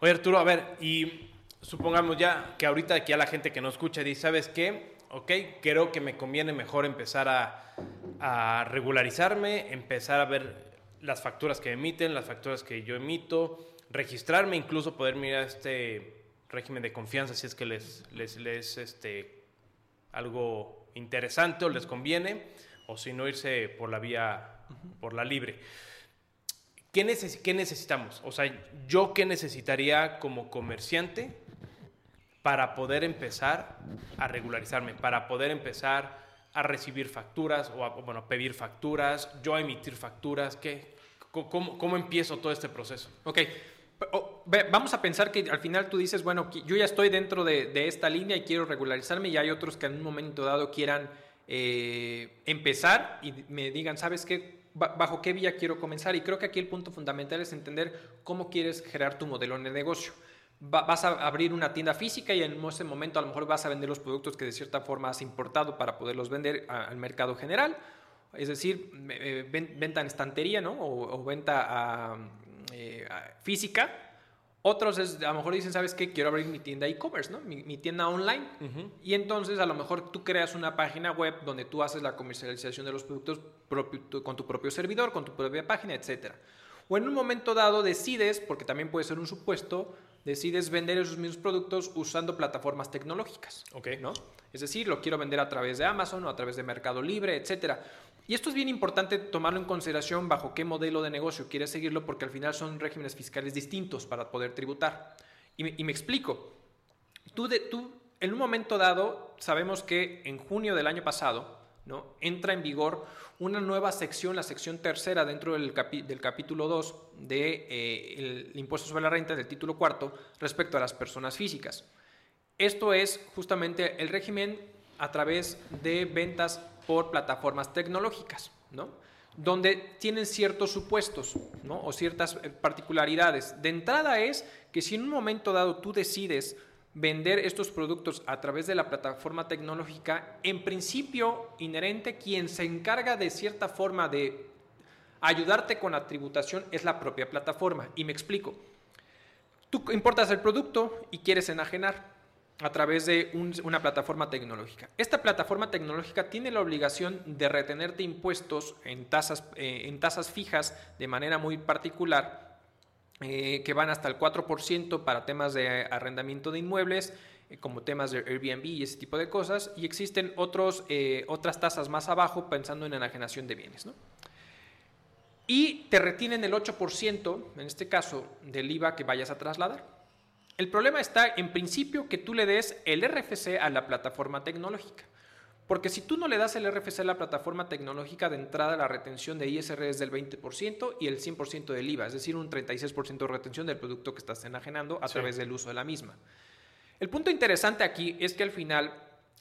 Oye Arturo, a ver, y supongamos ya que ahorita aquí a la gente que nos escucha dice, ¿sabes qué? Ok, creo que me conviene mejor empezar a, a regularizarme, empezar a ver las facturas que emiten, las facturas que yo emito, registrarme, incluso poder mirar este régimen de confianza si es que les, les, les este, algo interesante o les conviene, o si no irse por la vía, por la libre. ¿Qué, ¿Qué necesitamos? O sea, yo qué necesitaría como comerciante para poder empezar a regularizarme, para poder empezar a recibir facturas o a, bueno, pedir facturas, yo a emitir facturas, ¿qué, cómo, cómo empiezo todo este proceso? Ok, vamos a pensar que al final tú dices, bueno, yo ya estoy dentro de, esta línea y quiero regularizarme y hay otros que en un momento dado quieran eh, empezar y me digan, ¿sabes qué? ¿Bajo qué vía quiero comenzar? Y creo que aquí el punto fundamental es entender cómo quieres generar tu modelo de negocio. Vas a abrir una tienda física y en ese momento a lo mejor vas a vender los productos que de cierta forma has importado para poderlos vender al mercado general. Es decir, eh, venta en estantería, ¿no? o venta a, eh, física. Otros es, a lo mejor dicen, ¿sabes qué? Quiero abrir mi tienda e-commerce, ¿no? Mi, tienda online. Y entonces a lo mejor tú creas una página web donde tú haces la comercialización de los productos con tu propio servidor, con tu propia página, etc. O en un momento dado decides, porque también puede ser un supuesto, decides vender esos mismos productos usando plataformas tecnológicas. Ok. ¿no? Es decir, lo quiero vender a través de Amazon o a través de Mercado Libre, etcétera. Y esto es bien importante tomarlo en consideración bajo qué modelo de negocio quieres seguirlo, porque al final son regímenes fiscales distintos para poder tributar. Y me, explico. Tú, de, tú, en un momento dado, sabemos que en junio del año pasado ¿no? entra en vigor una nueva sección, la sección tercera dentro del, del capítulo 2 del de, eh, impuesto sobre la renta del título cuarto respecto a las personas físicas. Esto es justamente el régimen a través de ventas por plataformas tecnológicas, ¿no? donde tienen ciertos supuestos ¿no? o ciertas eh, particularidades. De entrada es que si en un momento dado tú decides vender estos productos a través de la plataforma tecnológica, en principio inherente quien se encarga de cierta forma de ayudarte con la tributación es la propia plataforma. Y me explico. Tú importas el producto y quieres enajenar a través de una plataforma tecnológica. Esta plataforma tecnológica tiene la obligación de retenerte impuestos en tasas, eh, en tasas fijas de manera muy particular, eh, que van hasta el 4% para temas de arrendamiento de inmuebles, eh, como temas de Airbnb y ese tipo de cosas, y existen otros, otras tasas más abajo pensando en enajenación de bienes. Y te retienen el 8%, en este caso, del IVA que vayas a trasladar. El problema está en principio que tú le des el RFC a la plataforma tecnológica. Porque si tú no le das el RFC a la plataforma tecnológica, de entrada la retención de ISR es del 20% y el 100% del IVA, es decir, un 36% de retención del producto que estás enajenando a través del uso de la misma. El punto interesante aquí es que al final...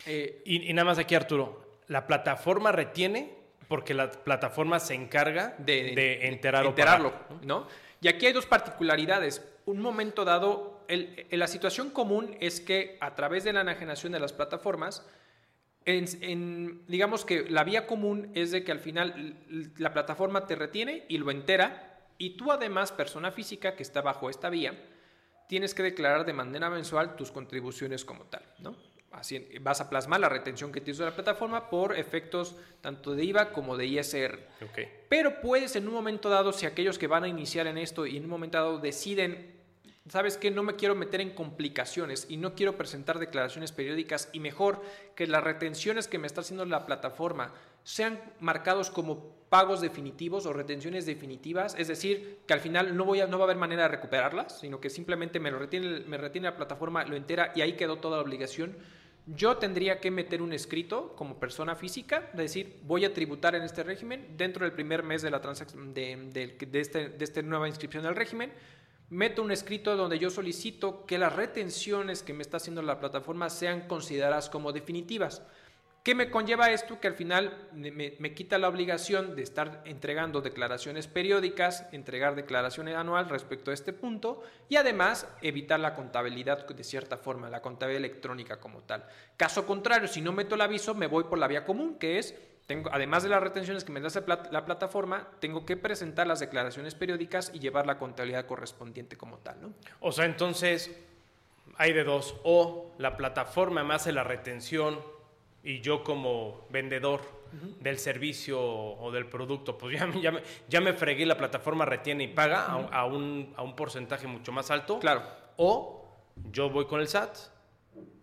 Eh, y, nada más aquí, Arturo, la plataforma retiene porque la plataforma se encarga de, enterarlo. ¿no? Y aquí hay dos particularidades. Un momento dado, la situación común es que a través de la enajenación de las plataformas, digamos que la vía común es de que al final la plataforma te retiene y lo entera, y tú además, persona física que está bajo esta vía, tienes que declarar de manera mensual tus contribuciones como tal, ¿no? Así, vas a plasmar la retención que tienes de la plataforma por efectos tanto de IVA como de ISR. Pero puedes en un momento dado, si aquellos que van a iniciar en esto y en un momento dado deciden ¿sabes qué? No me quiero meter en complicaciones y no quiero presentar declaraciones periódicas y mejor que las retenciones que me está haciendo la plataforma sean marcados como pagos definitivos o retenciones definitivas, es decir, que al final no, voy a, no va a haber manera de recuperarlas, sino que simplemente me, lo retiene, me retiene la plataforma, lo entera y ahí quedó toda la obligación. Yo tendría que meter un escrito como persona física, de decir, voy a tributar en este régimen dentro del primer mes de la de, de, este, de esta nueva inscripción al régimen meto un escrito donde yo solicito que las retenciones que me está haciendo la plataforma sean consideradas como definitivas. ¿Qué me conlleva esto? Que al final me, quita la obligación de estar entregando declaraciones periódicas, entregar declaraciones anual respecto a este punto y además evitar la contabilidad de cierta forma, la contabilidad electrónica como tal. Caso contrario, si no meto el aviso, me voy por la vía común, que es tengo, además de las retenciones que me da la plataforma, tengo que presentar las declaraciones periódicas y llevar la contabilidad correspondiente como tal. ¿no? O sea, entonces hay de dos. O la plataforma me hace la retención y yo como vendedor del servicio o del producto, pues ya, ya, me, ya me fregué, la plataforma retiene y paga a, un, a, un, porcentaje mucho más alto. Claro. O yo voy con el SAT,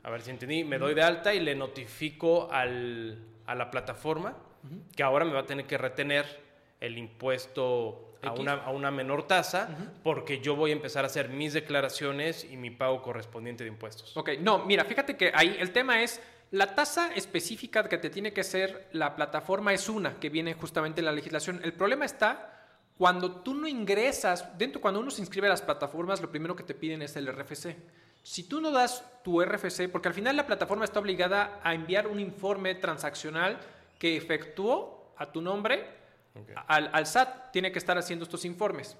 a ver si entendí, me doy de alta y le notifico al, a la plataforma que ahora me va a tener que retener el impuesto a una, a una, menor tasa porque yo voy a empezar a hacer mis declaraciones y mi pago correspondiente de impuestos. Ok, no, mira, fíjate que ahí el tema es la tasa específica que te tiene que ser la plataforma es una, que viene justamente en la legislación. El problema está cuando tú no ingresas, dentro cuando uno se inscribe a las plataformas, lo primero que te piden es el RFC. Si tú no das tu RFC, porque al final la plataforma está obligada a enviar un informe transaccional que efectuó a tu nombre, al, al, SAT tiene que estar haciendo estos informes.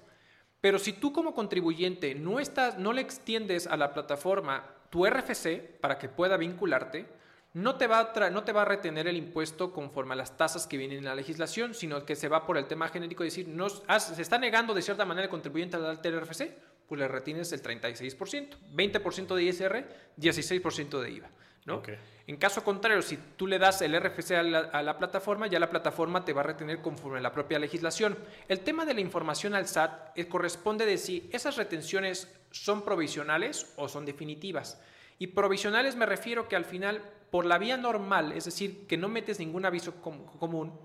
Pero si tú como contribuyente no, estás, no le extiendes a la plataforma tu RFC para que pueda vincularte, no te, va a no te va a retener el impuesto conforme a las tasas que vienen en la legislación, sino que se va por el tema genérico de decir, no, se está negando de cierta manera el contribuyente a dar el RFC, pues le retienes el 36%, 20% de ISR, 16% de IVA. ¿no? En caso contrario, si tú le das el RFC a la, plataforma, ya la plataforma te va a retener conforme a la propia legislación. El tema de la información al SAT eh, corresponde de si esas retenciones son provisionales o son definitivas. Y provisionales me refiero que al final por la vía normal, es decir, que no metes ningún aviso común,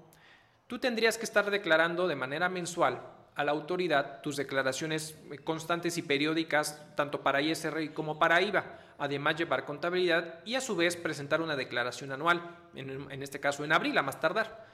tú tendrías que estar declarando de manera mensual a la autoridad tus declaraciones constantes y periódicas, tanto para ISR como para IVA, además llevar contabilidad y a su vez presentar una declaración anual, en, en este caso en abril a más tardar.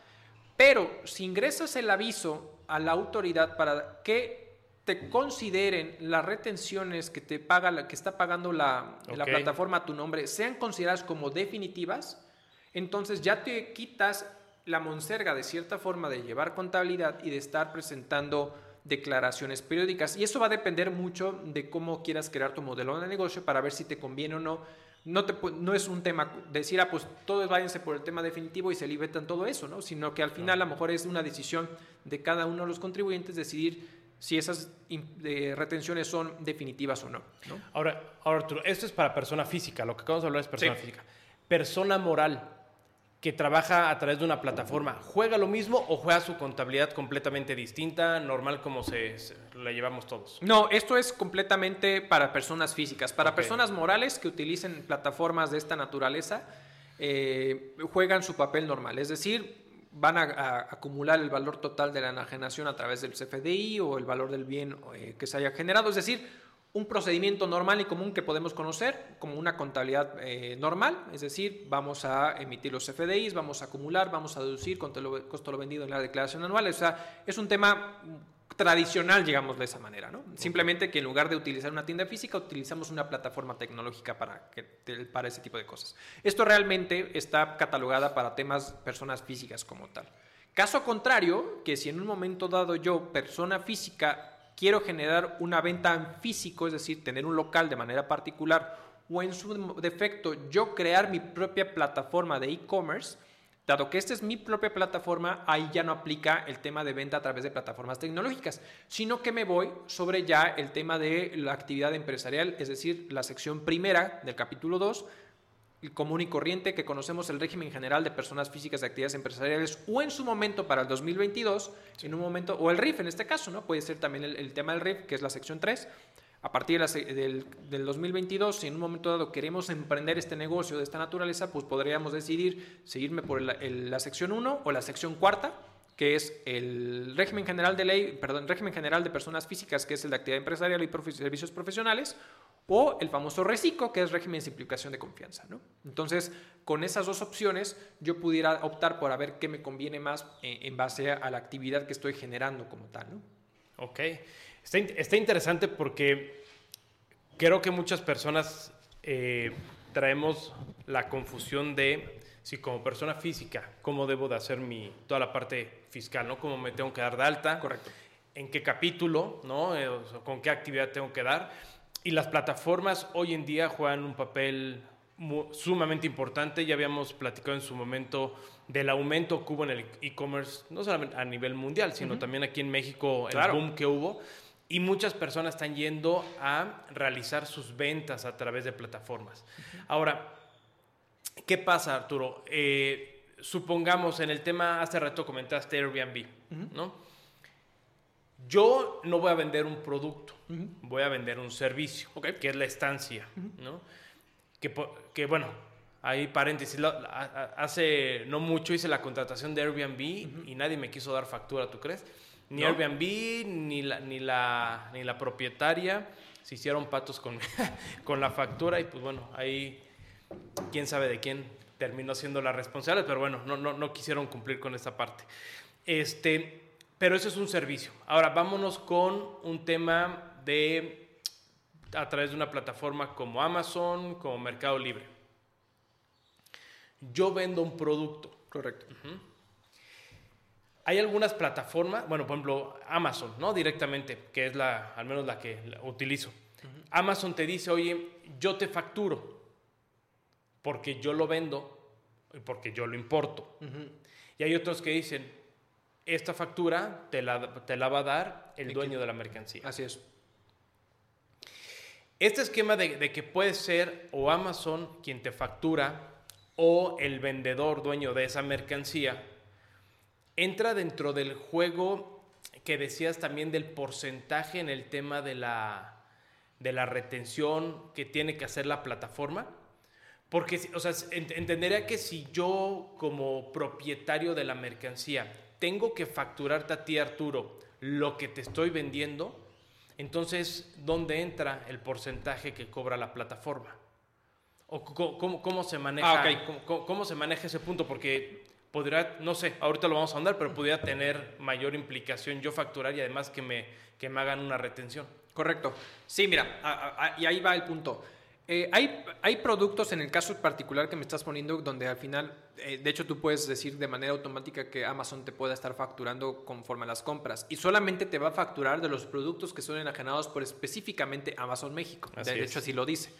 Pero si ingresas el aviso a la autoridad para que te consideren las retenciones que te paga que está pagando la, la, plataforma a tu nombre sean consideradas como definitivas, entonces ya te quitas la monserga de cierta forma de llevar contabilidad y de estar presentando declaraciones periódicas. Y eso va a depender mucho de cómo quieras crear tu modelo de negocio para ver si te conviene o no. No, te, no es un tema decir, ah, pues todos váyanse por el tema definitivo y se libertan todo eso, ¿no? Sino que al final a lo mejor es una decisión de cada uno de los contribuyentes decidir si esas retenciones son definitivas o no, Ahora, ahora, Arturo, esto es para persona física, lo que acabamos de hablar es persona física. Persona moral que trabaja a través de una plataforma, ¿juega lo mismo o juega su contabilidad completamente distinta, normal como se, la llevamos todos? No, esto es completamente para personas físicas. Para personas morales que utilicen plataformas de esta naturaleza, eh, juegan su papel normal. Es decir, van a, acumular el valor total de la enajenación a través del CFDI o el valor del bien eh, que se haya generado, es decir, un procedimiento normal y común que podemos conocer como una contabilidad eh, normal, es decir, vamos a emitir los CFDIs, vamos a acumular, vamos a deducir costo lo, costo lo vendido en la declaración anual, o sea, es un tema tradicional, digamos de esa manera, ¿no? Simplemente que en lugar de utilizar una tienda física, utilizamos una plataforma tecnológica para, que, para ese tipo de cosas. Esto realmente está catalogada para temas personas físicas como tal. Caso contrario, que si en un momento dado yo, persona física, quiero generar una venta en físico, es decir, tener un local de manera particular, o en su defecto yo crear mi propia plataforma de e-commerce, Dado que esta es mi propia plataforma, ahí ya no aplica el tema de venta a través de plataformas tecnológicas, sino que me voy sobre ya el tema de la actividad empresarial, es decir, la sección primera del capítulo 2, el común y corriente que conocemos el régimen general de personas físicas de actividades empresariales o en su momento para el 2022, en un momento, o el RIF en este caso, ¿no? Puede ser también el, el tema del RIF, que es la sección 3, a partir del, 2022, si en un momento dado queremos emprender este negocio de esta naturaleza, pues podríamos decidir seguirme por la sección 1 o la sección cuarta, que es el régimen general de ley, perdón, régimen general de personas físicas, que es el de actividad empresarial y servicios profesionales, o el famoso RECICO, que es régimen de simplificación de confianza. ¿no? Entonces, con esas dos opciones, yo pudiera optar por a ver qué me conviene más en, en base a la actividad que estoy generando como tal. ¿no? Ok. Está, interesante porque creo que muchas personas eh, traemos la confusión de si como persona física, cómo debo de hacer mi, toda la parte fiscal, ¿no? Cómo me tengo que dar de alta. Correcto. En qué capítulo, ¿no? Eh, con qué actividad tengo que dar. Y las plataformas hoy en día juegan un papel sumamente importante. Ya habíamos platicado en su momento del aumento que hubo en el e-commerce, no solamente a nivel mundial, sino también aquí en México, el boom que hubo. Y muchas personas están yendo a realizar sus ventas a través de plataformas. Ahora, ¿qué pasa, Arturo? Eh, supongamos en el tema, hace rato comentaste Airbnb, ¿no? Yo no voy a vender un producto, voy a vender un servicio, que es la estancia, ¿no? Que, bueno, hay paréntesis, hace no mucho hice la contratación de Airbnb y nadie me quiso dar factura, ¿tú crees? Ni Airbnb, ni la, ni, la, ni la propietaria se hicieron patos con, con la factura y pues bueno, ahí quién sabe de quién terminó siendo la responsable, pero bueno, no, no, no quisieron cumplir con esa parte. Este, pero eso es un servicio. Ahora vámonos con un tema de a través de una plataforma como Amazon, como Mercado Libre. Yo vendo un producto. Correcto. Hay algunas plataformas, bueno, por ejemplo, Amazon, ¿no? Directamente, que es la, al menos la que utilizo. Amazon te dice, oye, yo te facturo porque yo lo vendo y porque yo lo importo. Y hay otros que dicen, esta factura te la, te la va a dar el dueño de la mercancía. Así es. Este esquema de, que puede ser o Amazon quien te factura o el vendedor dueño de esa mercancía, entra dentro del juego que decías también del porcentaje en el tema de la, de la retención que tiene que hacer la plataforma. Porque, o sea, entendería que si yo como propietario de la mercancía tengo que facturarte a ti, Arturo, lo que te estoy vendiendo, entonces, ¿dónde entra el porcentaje que cobra la plataforma? ¿O cómo, se maneja, ah, cómo, se maneja ese punto? Porque podría, no sé, ahorita lo vamos a andar, pero podría tener mayor implicación yo facturar y además que me, que me hagan una retención. Correcto. Sí, mira, y ahí va el punto. Eh, hay, hay, productos en el caso particular que me estás poniendo donde al final, eh, de hecho tú puedes decir de manera automática que Amazon te pueda estar facturando conforme a las compras y solamente te va a facturar de los productos que son enajenados por específicamente Amazon México. de hecho así lo dice.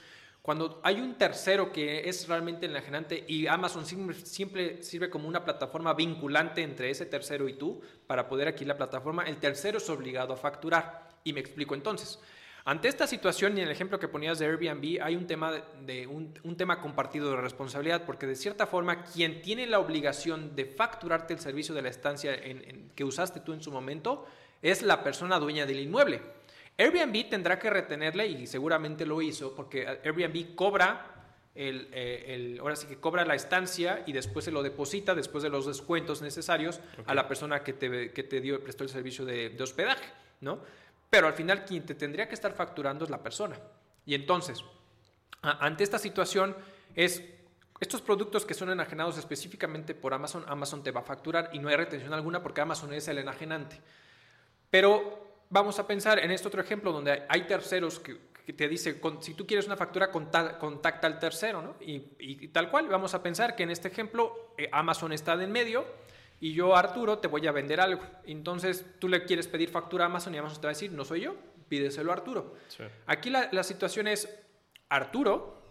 Cuando hay un tercero que es realmente enajenante y Amazon siempre sirve como una plataforma vinculante entre ese tercero y tú para poder aquí la plataforma, el tercero es obligado a facturar. Y me explico entonces. Ante esta situación y en el ejemplo que ponías de Airbnb, hay un tema, de, un, tema compartido de responsabilidad, porque de cierta forma quien tiene la obligación de facturarte el servicio de la estancia que usaste tú en su momento es la persona dueña del inmueble. Airbnb tendrá que retenerle y seguramente lo hizo porque Airbnb cobra el, ahora sí que cobra la estancia y después se lo deposita después de los descuentos necesarios a la persona que te, que te dio, prestó el servicio de, de hospedaje, ¿no? Pero al final quien te tendría que estar facturando es la persona. Y entonces, ante esta situación es estos productos que son enajenados específicamente por Amazon, Amazon te va a facturar y no hay retención alguna porque Amazon es el enajenante. Pero vamos a pensar en este otro ejemplo donde hay terceros que, te dice, si tú quieres una factura, contacta al tercero. Y, tal cual, vamos a pensar que en este ejemplo eh, Amazon está en medio y yo, Arturo, te voy a vender algo. Entonces tú le quieres pedir factura a Amazon y Amazon te va a decir, no soy yo, pídeselo a Arturo. Aquí la, la, situación es, Arturo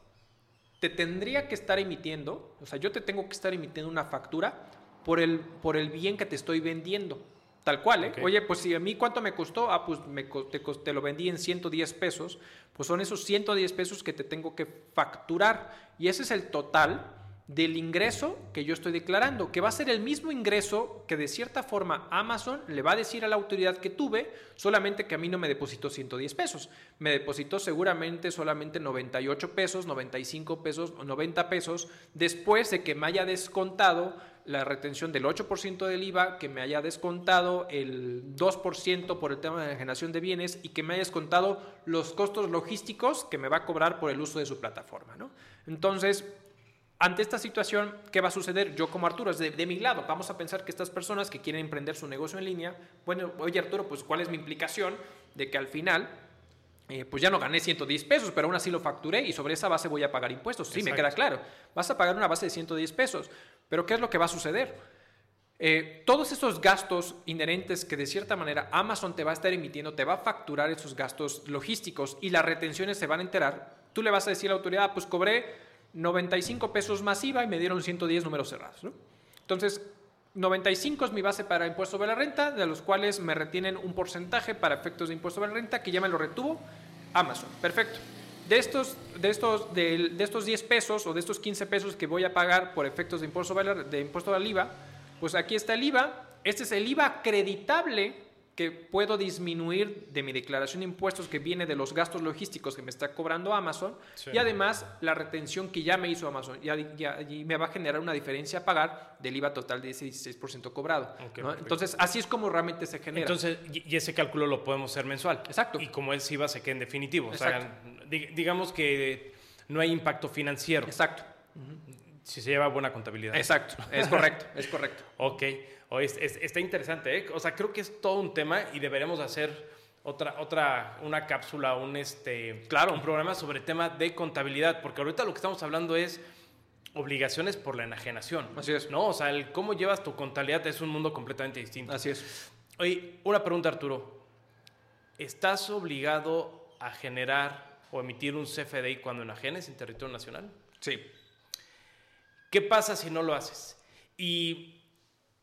te tendría que estar emitiendo, o sea, yo te tengo que estar emitiendo una factura por el, por el bien que te estoy vendiendo. Tal cual, ¿eh? Oye, pues si a mí cuánto me costó, ah, pues me, te, te, lo vendí en 110 pesos, pues son esos 110 pesos que te tengo que facturar. Y ese es el total del ingreso que yo estoy declarando, que va a ser el mismo ingreso que de cierta forma Amazon le va a decir a la autoridad que tuve, solamente que a mí no me depositó 110 pesos, me depositó seguramente solamente 98 pesos, 95 pesos, 90 pesos, después de que me haya descontado la retención del 8% del IVA, que me haya descontado el 2% por el tema de la generación de bienes y que me haya descontado los costos logísticos que me va a cobrar por el uso de su plataforma. ¿no? Entonces, ante esta situación, ¿qué va a suceder? Yo como Arturo, es de, mi lado, vamos a pensar que estas personas que quieren emprender su negocio en línea, bueno, oye Arturo, pues ¿cuál es mi implicación de que al final eh, pues ya no gané 110 pesos, pero aún así lo facturé y sobre esa base voy a pagar impuestos. Sí, me queda claro. Vas a pagar una base de 110 pesos. Pero ¿qué es lo que va a suceder? Eh, todos esos gastos inherentes que de cierta manera Amazon te va a estar emitiendo, te va a facturar esos gastos logísticos y las retenciones se van a enterar. Tú le vas a decir a la autoridad, "Ah, pues cobré 95 pesos más IVA y me dieron 110 números cerrados. ¿no? Entonces, 95 es mi base para impuesto sobre la renta, de los cuales me retienen un porcentaje para efectos de impuesto sobre la renta que ya me lo retuvo Amazon. Perfecto. De estos, de, estos, de, estos 10 pesos o de estos 15 pesos que voy a pagar por efectos de impuesto, sobre de impuesto al IVA, pues aquí está el IVA. Este es el IVA acreditable que puedo disminuir de mi declaración de impuestos que viene de los gastos logísticos que me está cobrando Amazon Sí. y además la retención que ya me hizo Amazon ya, ya- y me va a generar una diferencia a pagar del IVA total de ese 16% cobrado. Entonces así es como realmente se genera. Entonces, y ese cálculo lo podemos hacer mensual. Exacto. Y como es IVA, se queda en definitivo. O sea, digamos que no hay impacto financiero Exacto, si se lleva buena contabilidad. exacto, es correcto, es correcto. Ok, O es- es- está interesante, ¿eh? O sea, creo que es todo un tema y deberíamos hacer otra, otra, una cápsula, un, este, Claro. un programa sobre el tema de contabilidad, porque ahorita lo que estamos hablando es obligaciones por la enajenación. Así es. ¿No? O sea, el cómo llevas tu contabilidad es un mundo completamente distinto. Así es. Oye, una pregunta, Arturo. ¿Estás obligado a generar o emitir un CFDI cuando enajenes en territorio nacional? Sí. ¿Qué pasa si no lo haces? Y,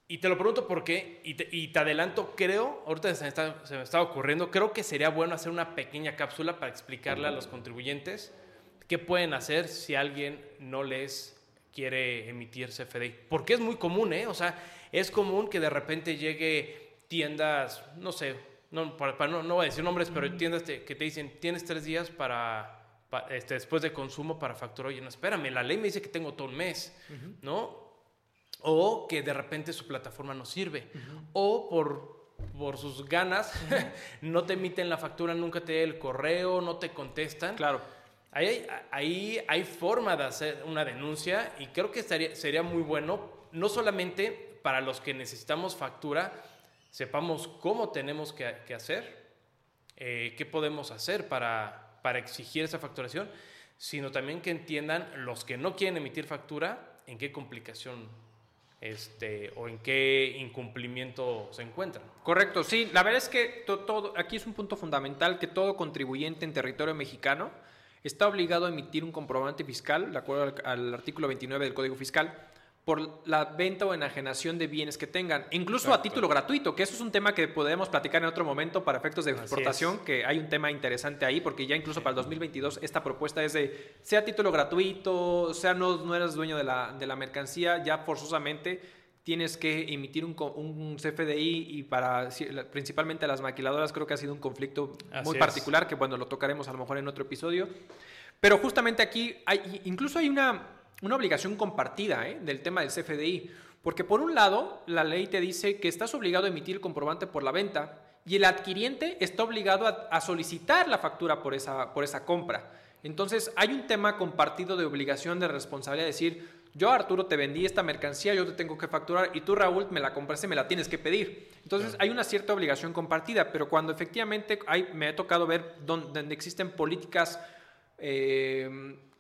y te lo pregunto porque, y te, y te adelanto, creo, ahorita se me, está, se me está ocurriendo, creo que sería bueno hacer una pequeña cápsula para explicarle a los contribuyentes qué pueden hacer si alguien no les quiere emitir CFDI. Porque es muy común, ¿eh? O sea, es común que de repente llegue tiendas, no sé, no, para- para- no, no voy a decir nombres, pero tiendas te- que te dicen, tienes tres días para, pa- este, después de consumo para facturar. Oye, no, espérame, la ley me dice que tengo todo un mes, ¿no? O que de repente su plataforma no sirve. O por, por sus ganas no te emiten la factura, nunca te el correo, no te contestan. Claro. Ahí hay, ahí hay forma de hacer una denuncia y creo que estaría, sería muy bueno, no solamente para los que necesitamos factura, sepamos cómo tenemos que, que hacer, eh, qué podemos hacer para, para exigir esa facturación, sino también que entiendan los que no quieren emitir factura en qué complicación este, o en qué incumplimiento se encuentran. Correcto, sí. La verdad es que to- todo, aquí es un punto fundamental que todo contribuyente en territorio mexicano está obligado a emitir un comprobante fiscal, de acuerdo al, al artículo 29 del Código Fiscal, por la venta o enajenación de bienes que tengan, incluso a título gratuito, que eso es un tema que podemos platicar en otro momento para efectos de Así exportación, es. que hay un tema interesante ahí, porque ya incluso para el 2022 esta propuesta es de, sea a título gratuito, sea no, no eres dueño de la, de la mercancía, ya forzosamente tienes que emitir un, un CFDI y para principalmente las maquiladoras creo que ha sido un conflicto Así muy es. particular que bueno lo tocaremos a lo mejor en otro episodio pero justamente aquí hay incluso hay una, una obligación compartida ¿eh? del tema del CFDI porque por un lado la ley te dice que estás obligado a emitir el comprobante por la venta y el adquiriente está obligado a, a solicitar la factura por esa, por esa compra entonces hay un tema compartido de obligación de responsabilidad de decir yo Arturo te vendí esta mercancía, yo te tengo que facturar y tú Raúl me la compraste, me la tienes que pedir. Entonces hay una cierta obligación compartida, pero cuando efectivamente hay, me ha tocado ver don- donde, existen políticas eh,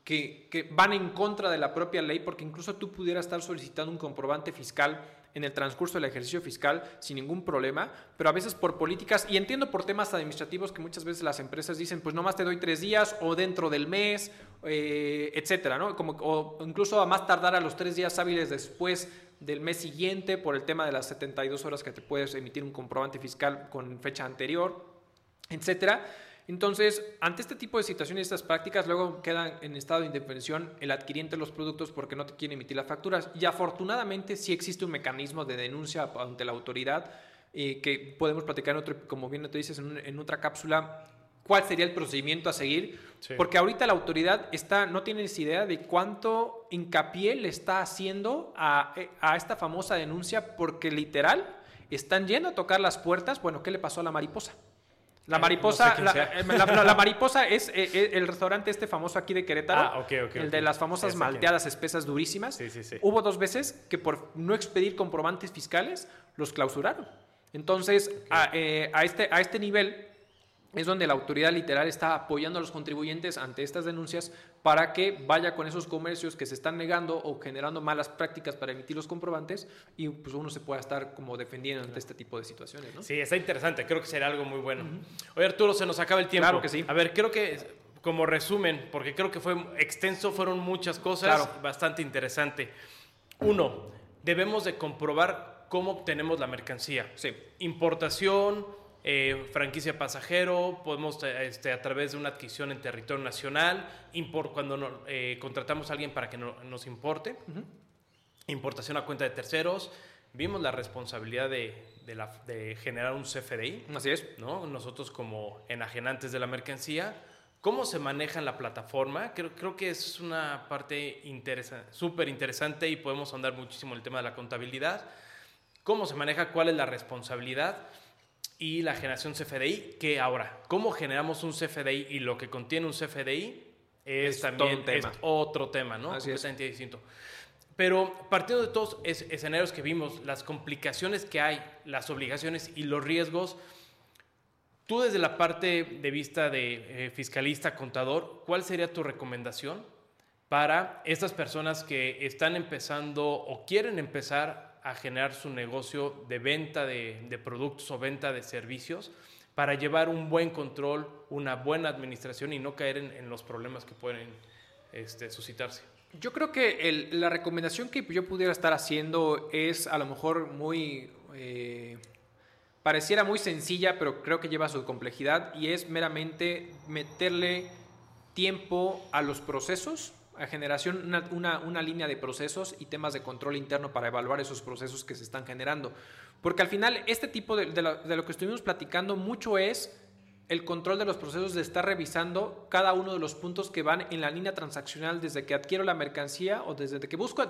que, que van en contra de la propia ley, porque incluso tú pudieras estar solicitando un comprobante fiscal en el transcurso del ejercicio fiscal sin ningún problema, pero a veces por políticas, y entiendo por temas administrativos que muchas veces las empresas dicen, pues nomás te doy tres días o dentro del mes, eh, etcétera, ¿no? Como, o incluso a más tardar a los tres días hábiles después del mes siguiente por el tema de las 72 horas que te puedes emitir un comprobante fiscal con fecha anterior, etcétera. Entonces, ante este tipo de situaciones y estas prácticas, luego quedan en estado de indefensión el adquiriente de los productos porque no te quiere emitir las facturas. Y afortunadamente sí existe un mecanismo de denuncia ante la autoridad eh, que podemos platicar, en otro, como bien te dices, en, un- en otra cápsula, cuál sería el procedimiento a seguir. Sí. Porque ahorita la autoridad está, no tienes idea de cuánto hincapié le está haciendo a, eh, a esta famosa denuncia porque literal están yendo a tocar las puertas. Bueno, ¿qué le pasó a la mariposa? La mariposa, no sé quién la, sea. eh, la- mariposa es eh, eh, el restaurante este famoso aquí de Querétaro, Ah, el de las famosas malteadas espesas durísimas. Sí, sí, sí. Hubo dos veces que por no expedir comprobantes fiscales los clausuraron. Entonces, a, eh, a este, a este nivel, es donde la autoridad literal está apoyando a los contribuyentes ante estas denuncias para que vaya con esos comercios que se están negando o generando malas prácticas para emitir los comprobantes y pues uno se pueda estar como defendiendo ante este tipo de situaciones. ¿no? Sí, está interesante, creo que será algo muy bueno. Oye Arturo, se nos acaba el tiempo. Claro que sí. A ver, creo que como resumen, porque creo que fue extenso, fueron muchas cosas, Claro. bastante interesante. Uno, debemos de comprobar cómo obtenemos la mercancía. Sí. Importación, eh, franquicia pasajero, podemos este, a través de una adquisición en territorio nacional, impor- cuando no- eh, contratamos a alguien para que no- nos importe, importación a cuenta de terceros, vimos la responsabilidad de, de la- de generar un CFDI, Así es. ¿no? Nosotros como enajenantes de la mercancía, ¿cómo se maneja en la plataforma? Creo, creo que es una parte interesa- súper interesante y podemos andar muchísimo en el tema de la contabilidad. ¿Cómo se maneja? ¿Cuál es la responsabilidad? Y la generación CFDI, que ahora, ¿cómo generamos un CFDI y lo que contiene un CFDI? Es, Es también tema. es otro tema, ¿no? Así es. Completamente distinto. Pero partiendo de todos es- escenarios que vimos, las complicaciones que hay, las obligaciones y los riesgos, tú desde la parte de vista de eh, fiscalista, contador, ¿cuál sería tu recomendación para estas personas que están empezando o quieren empezar a generar su negocio de venta de, productos o venta de servicios para llevar un buen control, una buena administración y no caer en, los problemas que pueden este, suscitarse? Yo creo que la recomendación que yo pudiera estar haciendo es a lo mejor muy... eh, pareciera muy sencilla, pero creo que lleva su complejidad y es meramente meterle tiempo a los procesos, generación, una, una- línea de procesos y temas de control interno para evaluar esos procesos que se están generando. Porque al final este tipo de, de lo, que estuvimos platicando mucho es el control de los procesos de estar revisando cada uno de los puntos que van en la línea transaccional desde que adquiero la mercancía o desde que busco,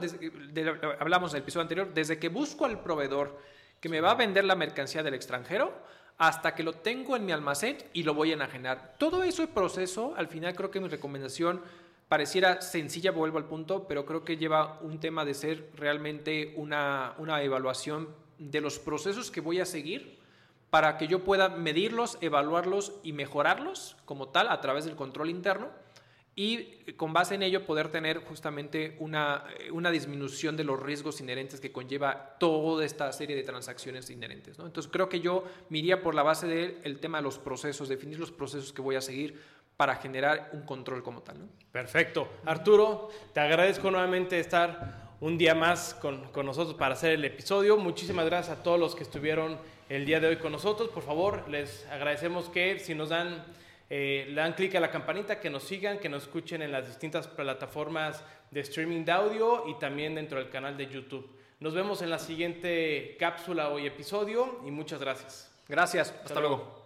hablamos en el episodio anterior, desde que busco al proveedor que me va a vender la mercancía del extranjero hasta que lo tengo en mi almacén y lo voy a enajenar. Todo ese proceso, al final creo que mi recomendación pareciera sencilla, vuelvo al punto, pero creo que lleva un tema de ser realmente una, una evaluación de los procesos que voy a seguir para que yo pueda medirlos, evaluarlos y mejorarlos como tal a través del control interno y con base en ello poder tener justamente una, una disminución de los riesgos inherentes que conlleva toda esta serie de transacciones inherentes. Entonces creo que yo me iría por la base del tema de los procesos, definir los procesos que voy a seguir para generar un control como tal. ¿no? Perfecto. Arturo, te agradezco nuevamente estar un día más con, con nosotros para hacer el episodio. Muchísimas gracias a todos los que estuvieron el día de hoy con nosotros. Por favor, les agradecemos que si nos dan, eh, le dan clic a la campanita, que nos sigan, que nos escuchen en las distintas plataformas de streaming de audio y también dentro del canal de YouTube. Nos vemos en la siguiente cápsula o episodio y muchas gracias. Gracias. Hasta, luego.